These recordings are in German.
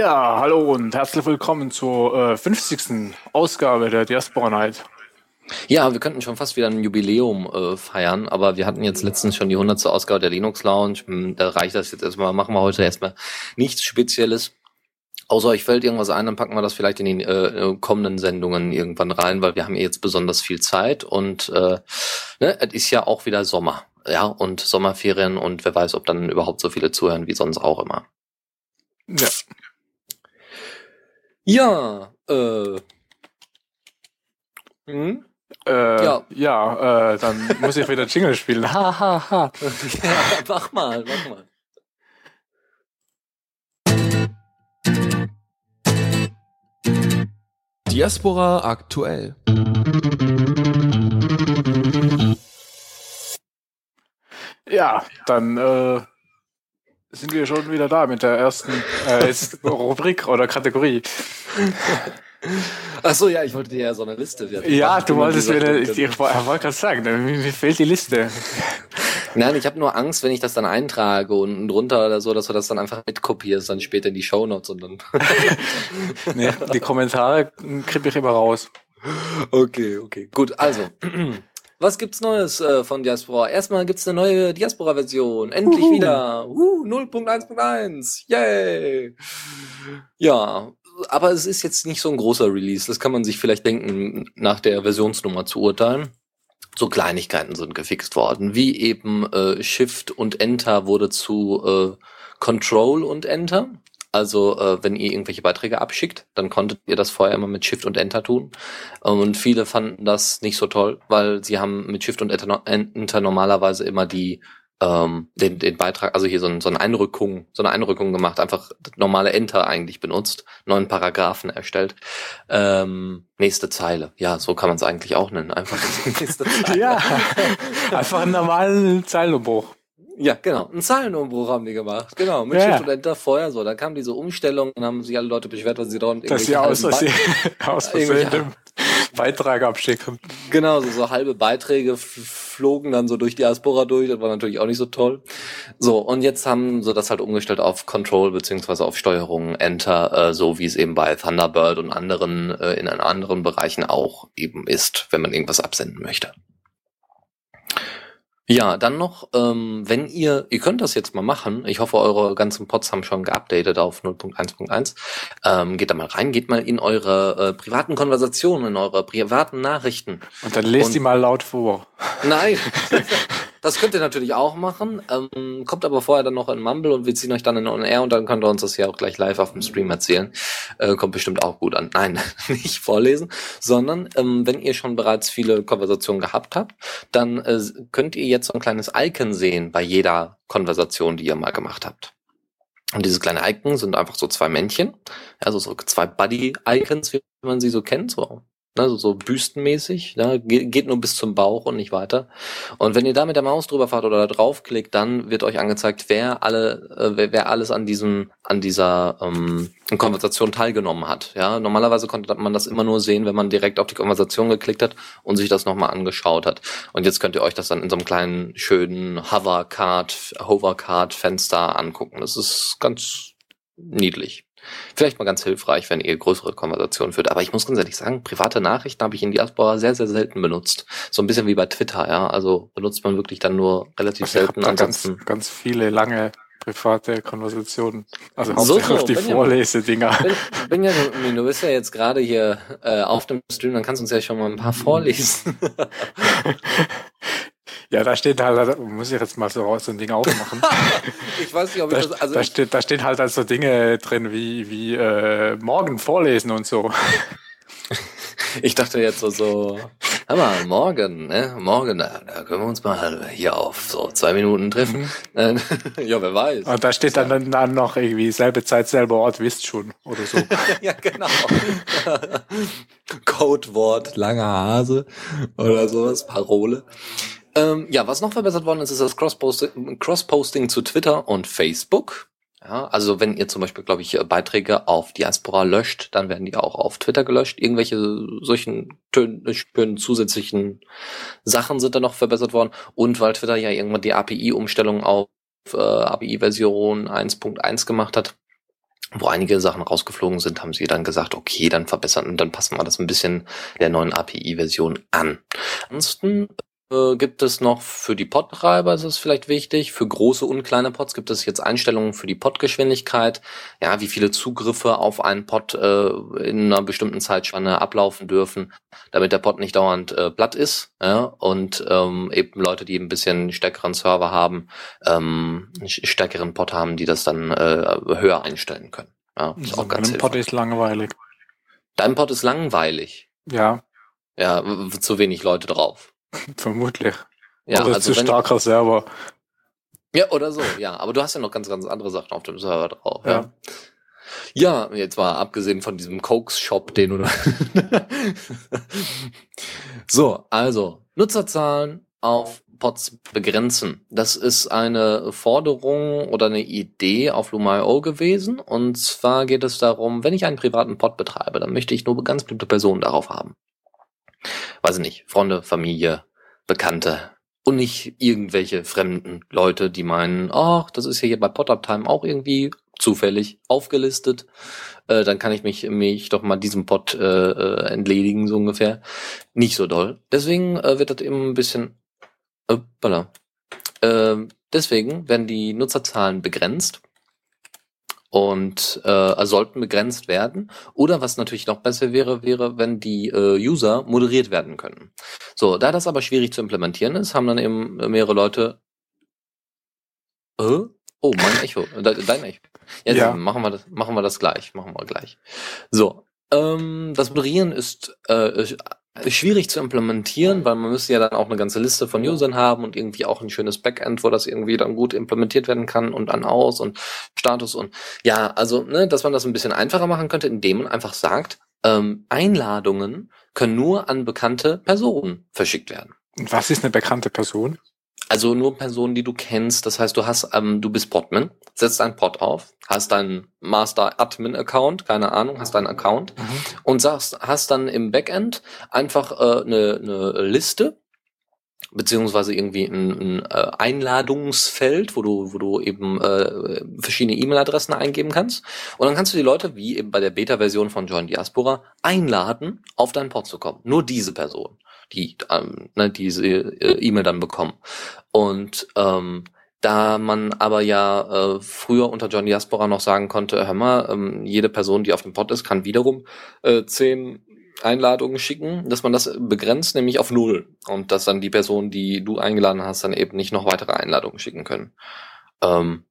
Ja, hallo und herzlich willkommen zur äh, 50. Ausgabe der Diaspora Night. Ja, wir könnten schon fast wieder ein Jubiläum äh, feiern, aber wir hatten jetzt letztens schon die 100. Ausgabe der Linux Lounge. Hm, Da reicht das jetzt erstmal. Machen wir heute erstmal nichts Spezielles. Außer euch fällt irgendwas ein, dann packen wir das vielleicht in die äh, kommenden Sendungen irgendwann rein, weil wir haben jetzt besonders viel Zeit und äh, ne, es ist ja auch wieder Sommer. Ja, und Sommerferien und wer weiß, ob dann überhaupt so viele zuhören wie sonst auch immer. Ja, Ja, äh. Hm? äh, Ja. ja, äh, dann muss ich wieder Jingle spielen. Ha, ha, ha. ja, mach mal, mach mal. Diaspora aktuell. Ja, dann äh, sind wir schon wieder da mit der ersten äh, Rubrik oder Kategorie. Ach so, ja, ich wollte dir ja so eine Liste. werden. Ja, Was du wolltest wieder, hat. ich, ich wollte gerade sagen, mir, mir fehlt die Liste. Nein, ich habe nur Angst, wenn ich das dann eintrage unten drunter oder so, dass du das dann einfach mitkopierst, dann später in die Shownotes und dann. Nee, die Kommentare kriege ich immer raus. okay, okay. Gut, also. Was gibt's Neues äh, von Diaspora? Erstmal gibt's eine neue Diaspora-Version. Endlich Uhu. wieder. Uh, 0.1.1. Yay. Ja, aber es ist jetzt nicht so ein großer Release. Das kann man sich vielleicht denken, nach der Versionsnummer zu urteilen. So Kleinigkeiten sind gefixt worden, wie eben äh, Shift und Enter wurde zu äh, Control und Enter. Also äh, wenn ihr irgendwelche Beiträge abschickt, dann konntet ihr das vorher immer mit Shift und Enter tun. Und viele fanden das nicht so toll, weil sie haben mit Shift und Enter, no- Enter normalerweise immer die ähm, den, den Beitrag, also hier so, ein, so eine Einrückung, so eine Einrückung gemacht, einfach normale Enter eigentlich benutzt, neuen Paragraphen erstellt. Ähm, nächste Zeile, ja, so kann man es eigentlich auch nennen, einfach nächste Zeile. Ja, einfach einen normalen Zeilenumbruch. Ja, genau. Einen Zeilenumbruch haben die gemacht. Genau. Mit Ja. Shift und Enter vorher so. Dann kam diese Umstellung, dann haben sich alle Leute beschwert, weil sie dort Dass sie aus Versehen, aus Versehen den Beitrag abschicken. Genau, so, so halbe Beiträge flogen dann so durch die Diaspora durch. Das war natürlich auch nicht so toll. So, und jetzt haben sie das halt umgestellt auf Control beziehungsweise auf Steuerung Enter, äh, so wie es eben bei Thunderbird und anderen äh, in anderen Bereichen auch eben ist, wenn man irgendwas absenden möchte. Ja, dann noch, ähm, wenn ihr, ihr könnt das jetzt mal machen. Ich hoffe, eure ganzen Pods haben schon geupdatet auf 0.1.1. Ähm, geht da mal rein, geht mal in eure äh, privaten Konversationen, in eure privaten Nachrichten. Und dann lest Und- die mal laut vor. Nein, das könnt ihr natürlich auch machen. Ähm, kommt aber vorher dann noch in Mumble und wir ziehen euch dann in On Air und dann könnt ihr uns das ja auch gleich live auf dem Stream erzählen. Äh, kommt bestimmt auch gut an. Nein, nicht vorlesen, sondern ähm, wenn ihr schon bereits viele Konversationen gehabt habt, dann äh, könnt ihr jetzt so ein kleines Icon sehen bei jeder Konversation, die ihr mal gemacht habt. Und dieses kleine Icon sind einfach so zwei Männchen, also so zwei Buddy-Icons, wie man sie so kennt, so, ne, so, büstenmäßig, ne, geht, geht nur bis zum Bauch und nicht weiter. Und wenn ihr da mit der Maus drüber fahrt oder da draufklickt, dann wird euch angezeigt, wer alle, äh, wer, wer alles an diesem, an dieser ähm, Konversation teilgenommen hat. Ja, normalerweise konnte man das immer nur sehen, wenn man direkt auf die Konversation geklickt hat und sich das nochmal angeschaut hat. Und jetzt könnt ihr euch das dann in so einem kleinen schönen Hovercard, Hovercard-Fenster angucken. Das ist ganz niedlich. Vielleicht mal ganz hilfreich, wenn ihr größere Konversationen führt. Aber ich muss ganz ehrlich sagen, private Nachrichten habe ich in Diaspora sehr, sehr selten benutzt. So ein bisschen wie bei Twitter, ja. Also benutzt man wirklich dann nur relativ Also ich selten. da ganz, Ansonsten. ganz viele lange private Konversationen. Also So, hauptsächlich so, auf die Benjamin. Vorlesedinger. Ben- Benjamin, du bist ja jetzt gerade hier äh, auf dem Stream, dann kannst du uns ja schon mal ein paar vorlesen. Ja, da steht halt, muss ich jetzt mal so so ein Ding aufmachen. ich weiß nicht, ob ich Da, das, also da, ich, steht, da stehen halt halt so Dinge drin wie, wie äh, morgen vorlesen und so. ich dachte jetzt so, so Hör mal, morgen, ne? Morgen, da, da können wir uns mal hier auf so zwei Minuten treffen. Mhm. ja, wer weiß. Und da steht dann, dann noch irgendwie selbe Zeit, selber Ort, wisst schon oder so. ja, genau. Codewort, langer Hase oder sowas, Parole. Ähm, ja, was noch verbessert worden ist, ist das Cross-Posting Cross zu Twitter und Facebook. Ja, also wenn ihr zum Beispiel, glaube ich, Beiträge auf Diaspora löscht, dann werden die auch auf Twitter gelöscht. Irgendwelche solchen schönen zusätzlichen Sachen sind da noch verbessert worden. Und weil Twitter ja irgendwann die API-Umstellung auf äh, API-Version 1.1 gemacht hat, wo einige Sachen rausgeflogen sind, haben sie dann gesagt, okay, dann verbessern und dann passen wir das ein bisschen der neuen API-Version an. Ansonsten äh, gibt es noch für die Pod-Treiber, ist es vielleicht wichtig. Für große und kleine Pods gibt es jetzt Einstellungen für die Pod-Geschwindigkeit. Ja, wie viele Zugriffe auf einen Pod äh, in einer bestimmten Zeitspanne ablaufen dürfen, damit der Pod nicht dauernd äh, platt ist. Ja, und ähm, eben Leute, die ein bisschen stärkeren Server haben, ähm, einen stärkeren Pod haben, die das dann äh, höher einstellen können. Ja, ist also auch ganz Pod ist langweilig. Dein Pod ist langweilig. Ja. Ja, zu wenig Leute drauf. Vermutlich. Ja, oder also zu starker Server. Ja, oder so, ja. Aber du hast ja noch ganz, ganz andere Sachen auf dem Server drauf. Ja. Ja, ja jetzt mal abgesehen von diesem Cokes-Shop, den du da So, also, Nutzerzahlen auf Pods begrenzen. Das ist eine Forderung oder eine Idee auf Lumio gewesen. Und zwar geht es darum, wenn ich einen privaten Pod betreibe, dann möchte ich nur ganz bestimmte Personen darauf haben weiß ich nicht, Freunde, Familie, Bekannte und nicht irgendwelche fremden Leute, die meinen, ach, das ist ja hier bei Pop-Up Time auch irgendwie zufällig aufgelistet, äh, dann kann ich mich, mich doch mal diesem Pod äh, äh, entledigen, so ungefähr. Nicht so doll. Deswegen äh, wird das eben ein bisschen, äh, voilà. äh, deswegen werden die Nutzerzahlen begrenzt und äh, sollten begrenzt werden. Oder was natürlich noch besser wäre, wäre, wenn die äh, User moderiert werden können. So, da das aber schwierig zu implementieren ist, haben dann eben mehrere Leute. Äh? Oh, mein Echo, dein Echo. Ja, ja. machen wir das, machen wir das gleich, machen wir gleich. So, ähm, das Moderieren ist äh, schwierig zu implementieren, weil man müsste ja dann auch eine ganze Liste von Usern haben und irgendwie auch ein schönes Backend, wo das irgendwie dann gut implementiert werden kann und an aus und Status und ja, also, ne, dass man das ein bisschen einfacher machen könnte, indem man einfach sagt, ähm, Einladungen können nur an bekannte Personen verschickt werden. Und was ist eine bekannte Person? Also nur Personen, die du kennst. Das heißt, du hast, ähm, du bist Podman, setzt einen Pod auf, hast deinen Master Admin Account, keine Ahnung, hast deinen Account mhm. und sagst, hast dann im Backend einfach äh, eine, eine Liste beziehungsweise irgendwie ein, ein äh, Einladungsfeld, wo du, wo du eben äh, verschiedene E-Mail-Adressen eingeben kannst. Und dann kannst du die Leute, wie eben bei der Beta-Version von Join Diaspora, einladen, auf deinen Pod zu kommen. Nur diese Person die ähm, ne, diese äh, E-Mail dann bekommen. Und ähm, da man aber ja äh, früher unter John Diaspora noch sagen konnte, hör mal, ähm, jede Person, die auf dem Pod ist, kann wiederum äh, zehn Einladungen schicken, dass man das begrenzt, nämlich auf null. Und dass dann die Person, die du eingeladen hast, dann eben nicht noch weitere Einladungen schicken können. Ähm,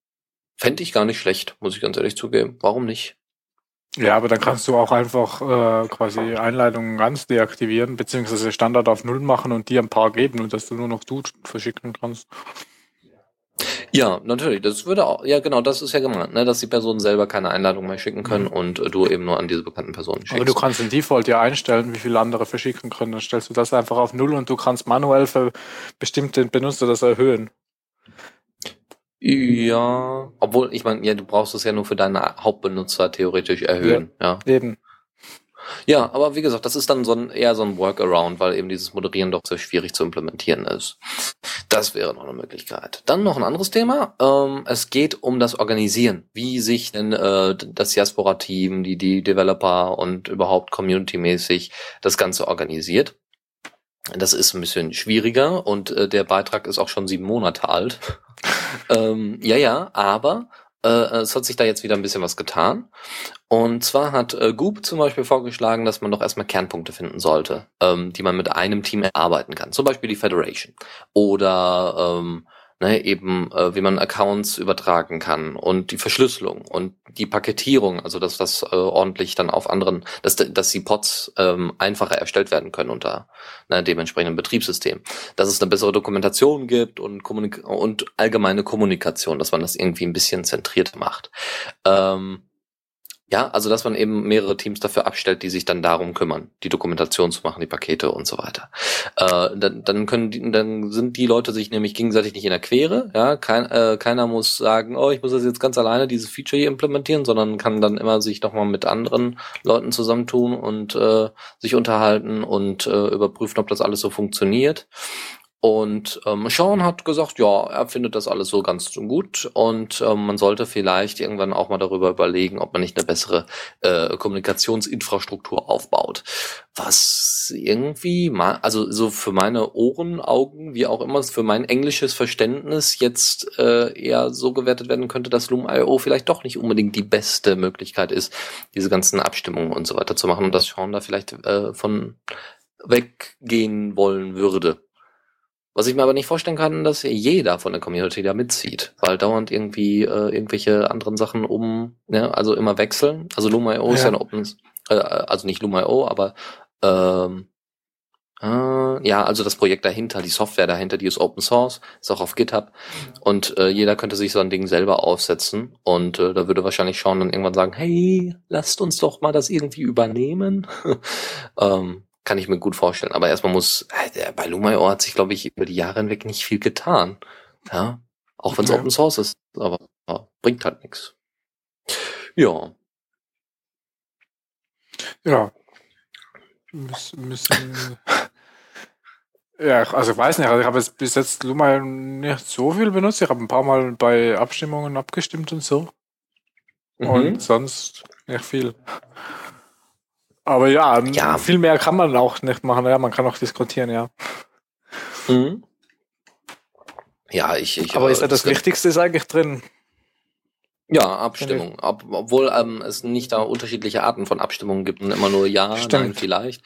Fände ich gar nicht schlecht, muss ich ganz ehrlich zugeben. Warum nicht? Ja, aber dann kannst du auch einfach äh, quasi Einleitungen ganz deaktivieren, beziehungsweise Standard auf Null machen und dir ein paar geben und dass du nur noch du verschicken kannst. Ja, natürlich. Das würde auch, ja genau, das ist ja gemeint, ne, dass die Personen selber keine Einladung mehr schicken können mhm. und äh, du eben nur an diese bekannten Personen schickst. Aber du kannst den Default ja einstellen, wie viele andere verschicken können. Dann stellst du das einfach auf Null und du kannst manuell für bestimmte Benutzer das erhöhen. Ja, obwohl, ich meine, ja, du brauchst es ja nur für deine Hauptbenutzer theoretisch erhöhen, ja. ja. Eben. Ja, aber wie gesagt, das ist dann so ein, eher so ein Workaround, weil eben dieses Moderieren doch sehr schwierig zu implementieren ist. Das wäre noch eine Möglichkeit. Dann noch ein anderes Thema. Ähm, es geht um das Organisieren. Wie sich denn äh, das Diaspora-Team, die, die Developer und überhaupt community-mäßig das Ganze organisiert. Das ist ein bisschen schwieriger und äh, der Beitrag ist auch schon sieben Monate alt. ähm, ja, ja, aber äh, es hat sich da jetzt wieder ein bisschen was getan. Und zwar hat äh, Goop zum Beispiel vorgeschlagen, dass man doch erstmal Kernpunkte finden sollte, ähm, die man mit einem Team erarbeiten kann. Zum Beispiel die Federation. Oder ähm, ne, eben äh, wie man Accounts übertragen kann und die Verschlüsselung und die Paketierung, also dass das äh, ordentlich dann auf anderen, dass, dass die Pods ähm, einfacher erstellt werden können unter ne, dem entsprechenden Betriebssystem, dass es eine bessere Dokumentation gibt und, Kommunik und allgemeine Kommunikation, dass man das irgendwie ein bisschen zentriert macht. Ähm, ja, also dass man eben mehrere Teams dafür abstellt, die sich dann darum kümmern, die Dokumentation zu machen, die Pakete und so weiter. Äh, dann, dann können die, dann sind die Leute sich nämlich gegenseitig nicht in der Quere. Ja, Kein, äh, keiner muss sagen, oh, ich muss das jetzt ganz alleine dieses Feature hier implementieren, sondern kann dann immer sich nochmal mit anderen Leuten zusammentun und äh, sich unterhalten und äh, überprüfen, ob das alles so funktioniert. Und ähm, Sean hat gesagt, ja, er findet das alles so ganz gut und ähm, man sollte vielleicht irgendwann auch mal darüber überlegen, ob man nicht eine bessere äh, Kommunikationsinfrastruktur aufbaut. Was irgendwie mal, also so für meine Ohren, Augen, wie auch immer, für mein englisches Verständnis jetzt äh, eher so gewertet werden könnte, dass Loom.io vielleicht doch nicht unbedingt die beste Möglichkeit ist, diese ganzen Abstimmungen und so weiter zu machen und dass Sean da vielleicht äh, von weggehen wollen würde. Was ich mir aber nicht vorstellen kann, dass jeder von der Community da mitzieht, weil dauernd irgendwie äh, irgendwelche anderen Sachen um, ne, also immer wechseln. Also Luma.io ja. ist ja eine Open, äh, also nicht Luma.io, aber ähm, äh, ja, also das Projekt dahinter, die Software dahinter, die ist Open Source, ist auch auf GitHub und äh, jeder könnte sich so ein Ding selber aufsetzen und äh, da würde wahrscheinlich Sean dann irgendwann sagen, hey, lasst uns doch mal das irgendwie übernehmen. ähm, kann ich mir gut vorstellen. Aber erstmal muss, äh, bei Lumayo hat sich, glaube ich, über die Jahre hinweg nicht viel getan. Ja. Auch wenn es ja. Open Source ist, aber ja, bringt halt nichts. Ja. Ja. Müssen, müssen ja, also ich weiß nicht, also ich habe jetzt bis jetzt Luma nicht so viel benutzt. Ich habe ein paar Mal bei Abstimmungen abgestimmt und so. Mhm. Und sonst nicht viel. Aber ja, ja, viel mehr kann man auch nicht machen. Ja, man kann auch diskutieren, ja. Mhm. Ja, ich. ich Aber ist ja das, Wichtigste ist eigentlich drin. Ja, Abstimmung. Ob, obwohl ähm, es nicht da unterschiedliche Arten von Abstimmungen gibt und immer nur Ja, Stimmt. Nein, vielleicht.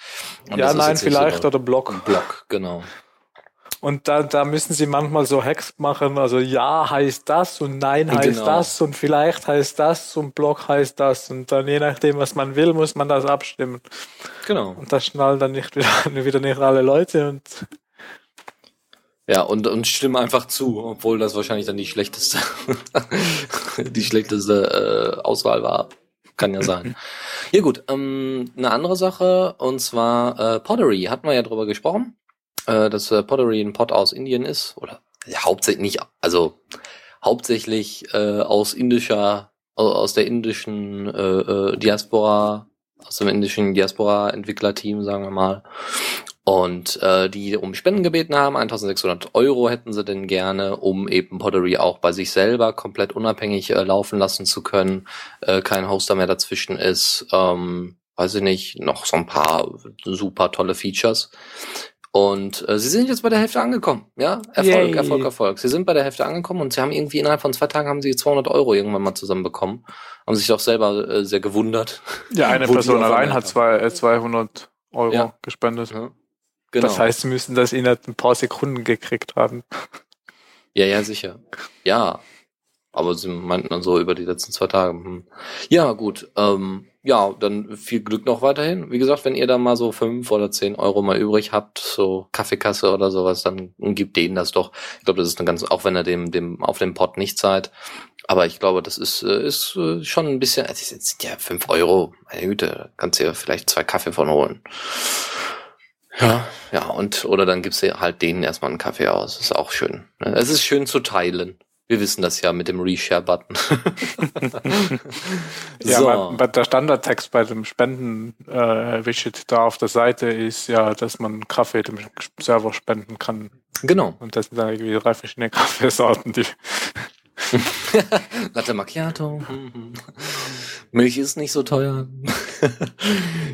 Und ja, Nein, vielleicht so oder Block. Block, genau. Und da, da müssen sie manchmal so Hacks machen, also ja heißt das und nein heißt genau. das und vielleicht heißt das und Block heißt das. Und dann je nachdem, was man will, muss man das abstimmen. Genau. Und das schnallen dann nicht wieder, wieder nicht alle Leute und ja, und, und stimme einfach zu, obwohl das wahrscheinlich dann die schlechteste, die schlechteste äh, Auswahl war. Kann ja sein. Ja gut, ähm, eine andere Sache, und zwar äh, Pottery, hatten wir ja drüber gesprochen äh, dass äh, Pottery ein Pot aus Indien ist oder ja, hauptsächlich nicht, also hauptsächlich äh, aus indischer, aus der indischen äh, äh, Diaspora, aus dem indischen Diaspora-Entwicklerteam, sagen wir mal. Und äh, die um Spenden gebeten haben, 1600 Euro hätten sie denn gerne, um eben Pottery auch bei sich selber komplett unabhängig äh, laufen lassen zu können, äh, kein Hoster mehr dazwischen ist, ähm, weiß ich nicht, noch so ein paar super tolle Features. Und äh, sie sind jetzt bei der Hälfte angekommen, ja? Erfolg, Yay. Erfolg, Erfolg. Sie sind bei der Hälfte angekommen und sie haben irgendwie innerhalb von zwei Tagen haben sie 200 Euro irgendwann mal zusammenbekommen. Haben sich doch selber äh, sehr gewundert. Ja, eine Person allein hat zwei, äh, 200 Euro ja. gespendet. Ja. Genau. Das heißt, sie müssen das innerhalb ein paar Sekunden gekriegt haben. Ja, ja, sicher. Ja. Aber sie meinten dann so über die letzten zwei Tage. Hm. Ja, gut. Ähm, ja, dann viel Glück noch weiterhin. Wie gesagt, wenn ihr da mal so fünf oder zehn Euro mal übrig habt, so Kaffeekasse oder sowas, dann gebt denen das doch. Ich glaube, das ist eine ganz, auch wenn er dem, dem auf dem Pot nicht zahlt. Aber ich glaube, das ist, äh, ist äh, schon ein bisschen, also das sind ja fünf Euro, meine Güte, kannst du ja vielleicht zwei Kaffee von holen. Ja, ja, und, oder dann gibst du halt denen erstmal einen Kaffee aus. ist auch schön. Ne? Es ist schön zu teilen. Wir wissen das ja mit dem Reshare-Button. ja, so. aber der Standardtext bei dem Spenden-Widget äh, da auf der Seite ist ja, dass man Kaffee dem Server spenden kann. Genau. Und das sind dann irgendwie drei verschiedene Kaffeesorten, die Latte Macchiato. Milch ist nicht so teuer.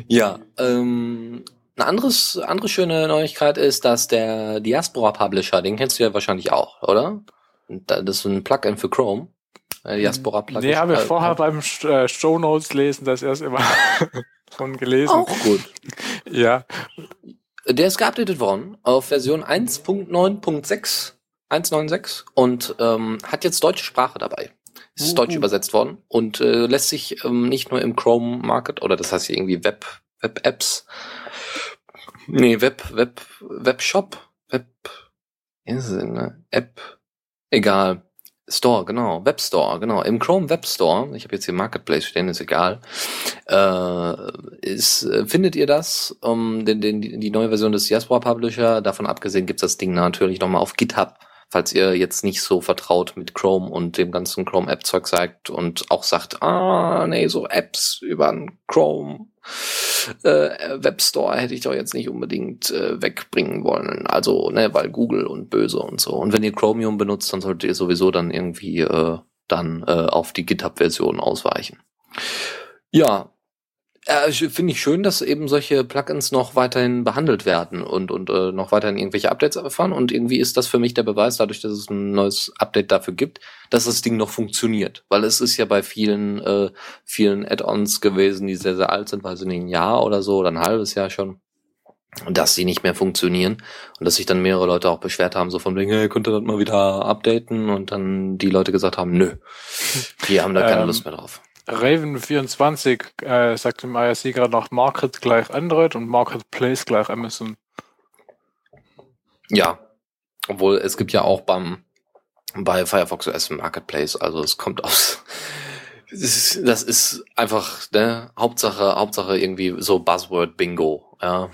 ja, ähm, eine anderes, andere schöne Neuigkeit ist, dass der Diaspora Publisher, den kennst du ja wahrscheinlich auch, oder? Das ist ein Plugin für Chrome. Äh, Diaspora Plugin. Nee, haben wir äh, vorher beim äh, Show Notes lesen das erst immer schon gelesen. Auch gut. ja. Der ist geupdatet worden auf Version 1.9.6 1.9.6 und ähm, hat jetzt deutsche Sprache dabei. Es ist deutsch übersetzt worden und äh, lässt sich ähm, nicht nur im Chrome Market oder das heißt hier irgendwie Web Web Apps nee Web Web Webshop Web ist es denn, ne? App egal. Store genau. Web Store genau. Im Chrome Web Store ich habe jetzt hier Marketplace stehen ist egal äh, ist äh, findet ihr das um, den, den, die neue Version des Diaspora Publisher. Davon abgesehen gibt's das Ding natürlich nochmal auf GitHub falls ihr jetzt nicht so vertraut mit Chrome und dem ganzen Chrome-App-Zeug seid und auch sagt, ah, nee, so Apps über Chrome äh, Webstore hätte ich doch jetzt nicht unbedingt äh, wegbringen wollen. Also, ne, weil Google und böse und so. Und wenn ihr Chromium benutzt, dann solltet ihr sowieso dann irgendwie äh, dann äh, auf die GitHub-Version ausweichen. Ja, äh, Finde ich schön, dass eben solche Plugins noch weiterhin behandelt werden und, und äh, noch weiterhin irgendwelche Updates erfahren. Und irgendwie ist das für mich der Beweis, dadurch, dass es ein neues Update dafür gibt, dass das Ding noch funktioniert. Weil es ist ja bei vielen, äh, vielen Add-ons gewesen, die sehr, sehr alt sind, ich nicht, ein Jahr oder so oder ein halbes Jahr schon. Und dass die nicht mehr funktionieren und dass sich dann mehrere Leute auch beschwert haben, so von wegen, hey, könnt ihr das mal wieder updaten? Und dann die Leute gesagt haben, nö, die haben da keine Ähm, Lust mehr drauf. Raven24 äh, sagt im IRC gerade noch Market gleich Android und Marketplace gleich Amazon. Ja, obwohl es gibt ja auch beim bei Firefox OS Marketplace, also es kommt aus. Das ist, einfach ne Hauptsache Hauptsache irgendwie so Buzzword Bingo. Ja,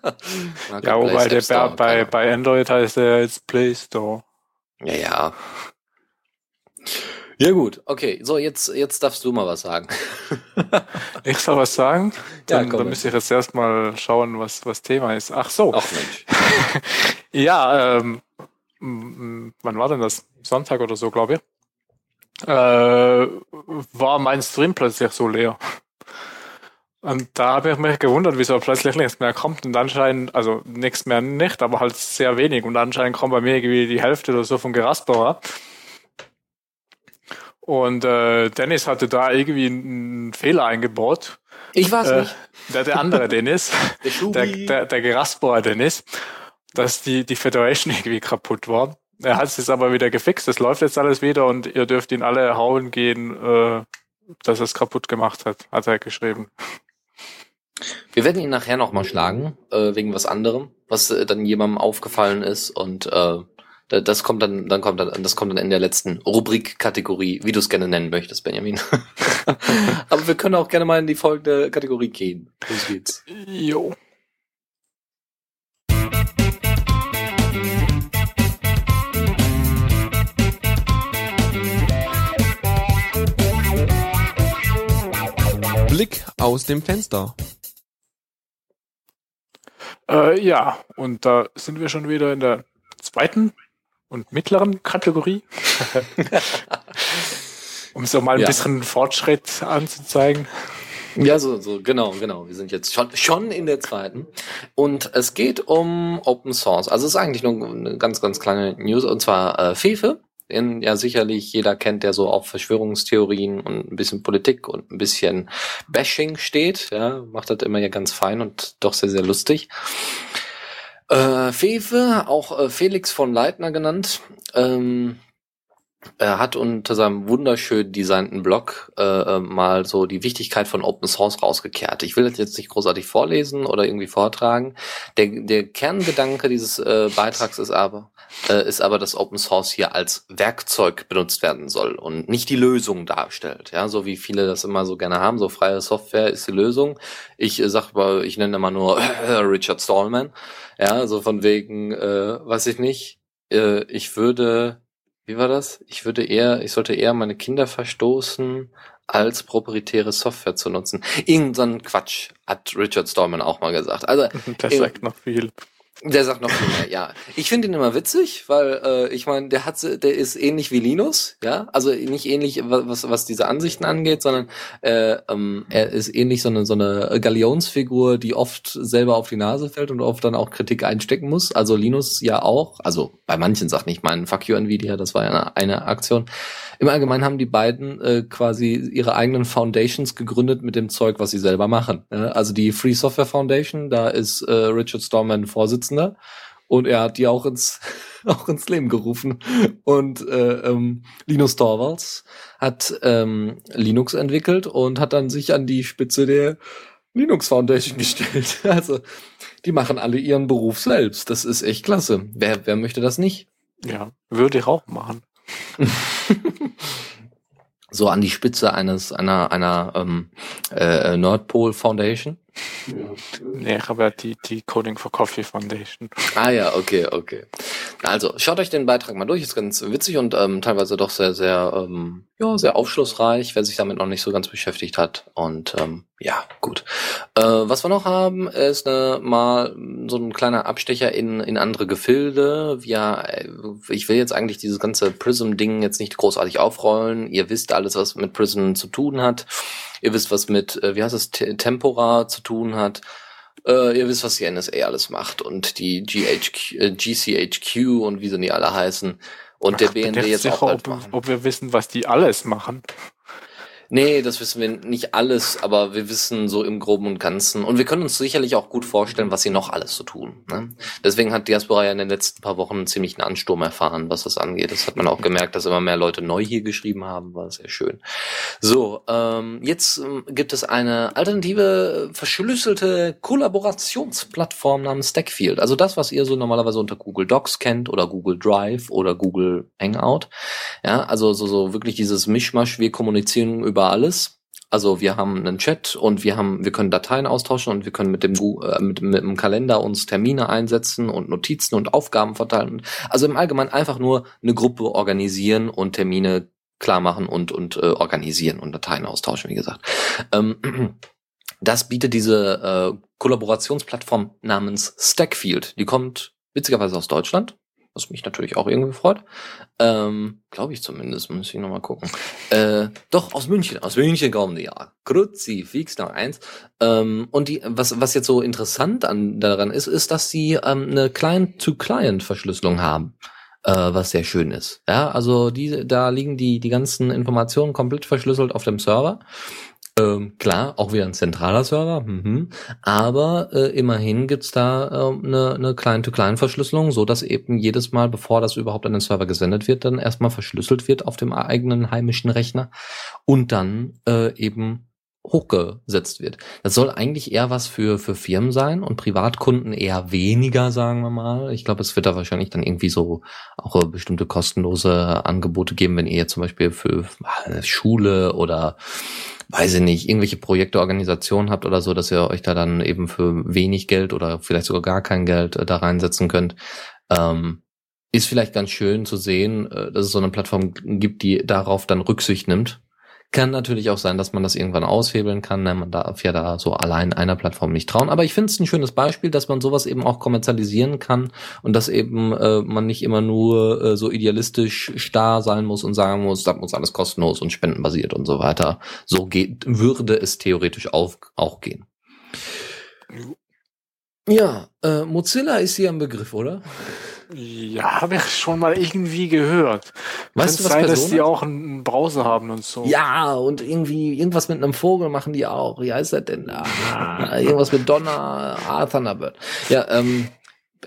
Ja, wobei der Store, bei, bei Android heißt er jetzt Play Store. Ja, ja. Ja gut, okay. So, jetzt, jetzt darfst du mal was sagen. Ich soll was sagen? Ja, Dann, komm, dann müsste ich jetzt erstmal schauen, was, was Thema ist. Ach so. Ach Mensch. Ja, ähm, wann war denn das? Sonntag oder so, glaube ich. Äh, war mein Stream plötzlich so leer. Und da habe ich mich gewundert, wieso plötzlich nichts mehr kommt. Und anscheinend, also nichts mehr nicht, aber halt sehr wenig. Und anscheinend kommt bei mir irgendwie die Hälfte oder so von Gerasperer. Und äh, Dennis hatte da irgendwie einen Fehler eingebaut. Ich weiß Äh, nicht. der, der andere Dennis, Der Schubi. der, der, der Gerasperer Dennis, dass die, die Federation irgendwie kaputt war. Er hat es jetzt aber wieder gefixt, es läuft jetzt alles wieder und ihr dürft ihn alle hauen gehen, äh, dass er es kaputt gemacht hat, hat er geschrieben. Wir werden ihn nachher nochmal schlagen, äh, wegen was anderem, was äh, dann jemandem aufgefallen ist und äh, das kommt dann, dann kommt dann, das kommt dann in der letzten Rubrik-Kategorie, wie du es gerne nennen möchtest, Benjamin. Aber wir können auch gerne mal in die folgende Kategorie gehen. Los geht's. Jo. Blick aus dem Fenster. Äh, ja, und da sind wir schon wieder in der zweiten und mittleren Kategorie. um so mal ein Ja. bisschen Fortschritt anzuzeigen. Ja, so, so, genau, genau. Wir sind jetzt schon, schon in der zweiten. Und es geht um Open Source. Also es ist eigentlich nur eine ganz, ganz kleine News, und zwar äh, Fefe, den ja sicherlich jeder kennt, der so auf Verschwörungstheorien und ein bisschen Politik und ein bisschen Bashing steht. Ja, macht das immer ja ganz fein und doch sehr, sehr lustig. Äh, Fefe, auch äh, Felix von Leitner genannt, ähm, er hat unter seinem wunderschön designten Blog äh, äh, mal so die Wichtigkeit von Open Source rausgekehrt. Ich will das jetzt nicht großartig vorlesen oder irgendwie vortragen. Der, der Kerngedanke dieses äh, Beitrags ist aber, äh, ist aber, dass Open Source hier als Werkzeug benutzt werden soll und nicht die Lösung darstellt. Ja, so wie viele das immer so gerne haben. So freie Software ist die Lösung. Ich äh, sag mal, ich nenne immer nur Richard Stallman. Ja, so von wegen, äh, weiß ich nicht. Äh, ich würde wie war das? Ich würde eher, ich sollte eher meine Kinder verstoßen, als proprietäre Software zu nutzen. Irgend so ein Quatsch hat Richard Stallman auch mal gesagt. Also Das Äh, sagt noch viel. Der sagt noch viel mehr, ja. Ich finde ihn immer witzig, weil äh, ich meine, der hat, der ist ähnlich wie Linus, ja. Also nicht ähnlich, was was diese Ansichten angeht, sondern äh, ähm, er ist ähnlich so eine so eine Galionsfigur, die oft selber auf die Nase fällt und oft dann auch Kritik einstecken muss. Also Linus ja auch. Also bei manchen Sachen. Ich meine, Fuck you Nvidia, das war ja eine, eine Aktion. Im Allgemeinen haben die beiden äh, quasi ihre eigenen Foundations gegründet mit dem Zeug, was sie selber machen. Ja? Also die Free Software Foundation, da ist äh, Richard Stallman Vorsitzender und er hat die auch ins auch ins Leben gerufen. Und äh, ähm, Linus Torvalds hat ähm, Linux entwickelt und hat dann sich an die Spitze der Linux Foundation gestellt. Also die machen alle ihren Beruf selbst. Das ist echt klasse. Wer, wer möchte das nicht? Ja, würde ich auch machen. so an die Spitze eines einer einer ähm, äh, Nordpol Foundation. Nee, ich habe ja die, die Coding for Coffee Foundation. Ah ja, okay, okay. Also, schaut euch den Beitrag mal durch, ist ganz witzig und ähm, teilweise doch sehr, sehr, ähm, ja, sehr aufschlussreich, wer sich damit noch nicht so ganz beschäftigt hat. Und ähm, ja, gut. Äh, was wir noch haben, ist äh, mal so ein kleiner Abstecher in, in andere Gefilde. Ja, äh, ich will jetzt eigentlich dieses ganze Prism-Ding jetzt nicht großartig aufrollen. Ihr wisst alles, was mit Prism zu tun hat. Ihr wisst, was mit, äh, wie heißt es, Tempora zu tun hat. Äh, ihr wisst, was die NSA alles macht und die GHQ, äh, GCHQ und wie sie nie alle heißen. Und Ach, der BND jetzt auch bald ob, ob wir wissen, was die alles machen. Nee, das wissen wir nicht alles, aber wir wissen so im Groben und Ganzen. Und wir können uns sicherlich auch gut vorstellen, was sie noch alles so tun. Ne? Deswegen hat Diaspora ja in den letzten paar Wochen einen ziemlichen Ansturm erfahren, was das angeht. Das hat man auch gemerkt, dass immer mehr Leute neu hier geschrieben haben. War sehr schön. So, ähm, jetzt ähm, gibt es eine alternative, verschlüsselte Kollaborationsplattform namens Stackfield. Also das, was ihr so normalerweise unter Google Docs kennt oder Google Drive oder Google Hangout. Ja, also so, so wirklich dieses Mischmasch, wir kommunizieren über über alles. Also wir haben einen Chat und wir haben, wir können Dateien austauschen und wir können mit dem, äh, mit, mit dem Kalender uns Termine einsetzen und Notizen und Aufgaben verteilen. Also im Allgemeinen einfach nur eine Gruppe organisieren und Termine klar machen und, und äh, organisieren und Dateien austauschen, wie gesagt. Ähm, das bietet diese äh, Kollaborationsplattform namens Stackfield. Die kommt witzigerweise aus Deutschland was mich natürlich auch irgendwie freut. Ähm, Glaube ich zumindest, muss ich nochmal gucken. Äh, doch, aus München, aus München kommen die, ja. Kruzifix noch eins. Ähm, und die, was, was jetzt so interessant an, daran ist, ist, dass sie ähm, eine Client-to-Client-Verschlüsselung haben. Äh, was sehr schön ist. Ja, also die, da liegen die, die ganzen Informationen komplett verschlüsselt auf dem Server. Ähm, klar, auch wieder ein zentraler Server, mhm. aber äh, immerhin gibt's da äh, eine, eine Client-to-Client-Verschlüsselung, so dass eben jedes Mal, bevor das überhaupt an den Server gesendet wird, dann erstmal verschlüsselt wird auf dem eigenen heimischen Rechner und dann äh, eben hochgesetzt wird. Das soll eigentlich eher was für, für Firmen sein und Privatkunden eher weniger, sagen wir mal. Ich glaube, es wird da wahrscheinlich dann irgendwie so auch bestimmte kostenlose Angebote geben, wenn ihr zum Beispiel für äh, Schule oder weiß ich nicht, irgendwelche Projekte, Organisationen habt oder so, dass ihr euch da dann eben für wenig Geld oder vielleicht sogar gar kein Geld äh, da reinsetzen könnt. Ähm, ist vielleicht ganz schön zu sehen, äh, dass es so eine Plattform gibt, die darauf dann Rücksicht nimmt kann natürlich auch sein, dass man das irgendwann aushebeln kann. Ne? Man darf ja da so allein einer Plattform nicht trauen. Aber ich finde es ein schönes Beispiel, dass man sowas eben auch kommerzialisieren kann und dass eben äh, man nicht immer nur äh, so idealistisch starr sein muss und sagen muss, das muss alles kostenlos und spendenbasiert und so weiter. So geht, würde es theoretisch auf, auch gehen. Ja, äh, Mozilla ist hier ein Begriff, oder? Ja, habe ich schon mal irgendwie gehört. Weißt Könnte du, was sein, Persona? dass die auch einen Browser haben und so. Ja, und irgendwie irgendwas mit einem Vogel machen die auch. Wie heißt das denn? Ah, irgendwas mit Donner, ah, Thunderbird. Ja, ähm,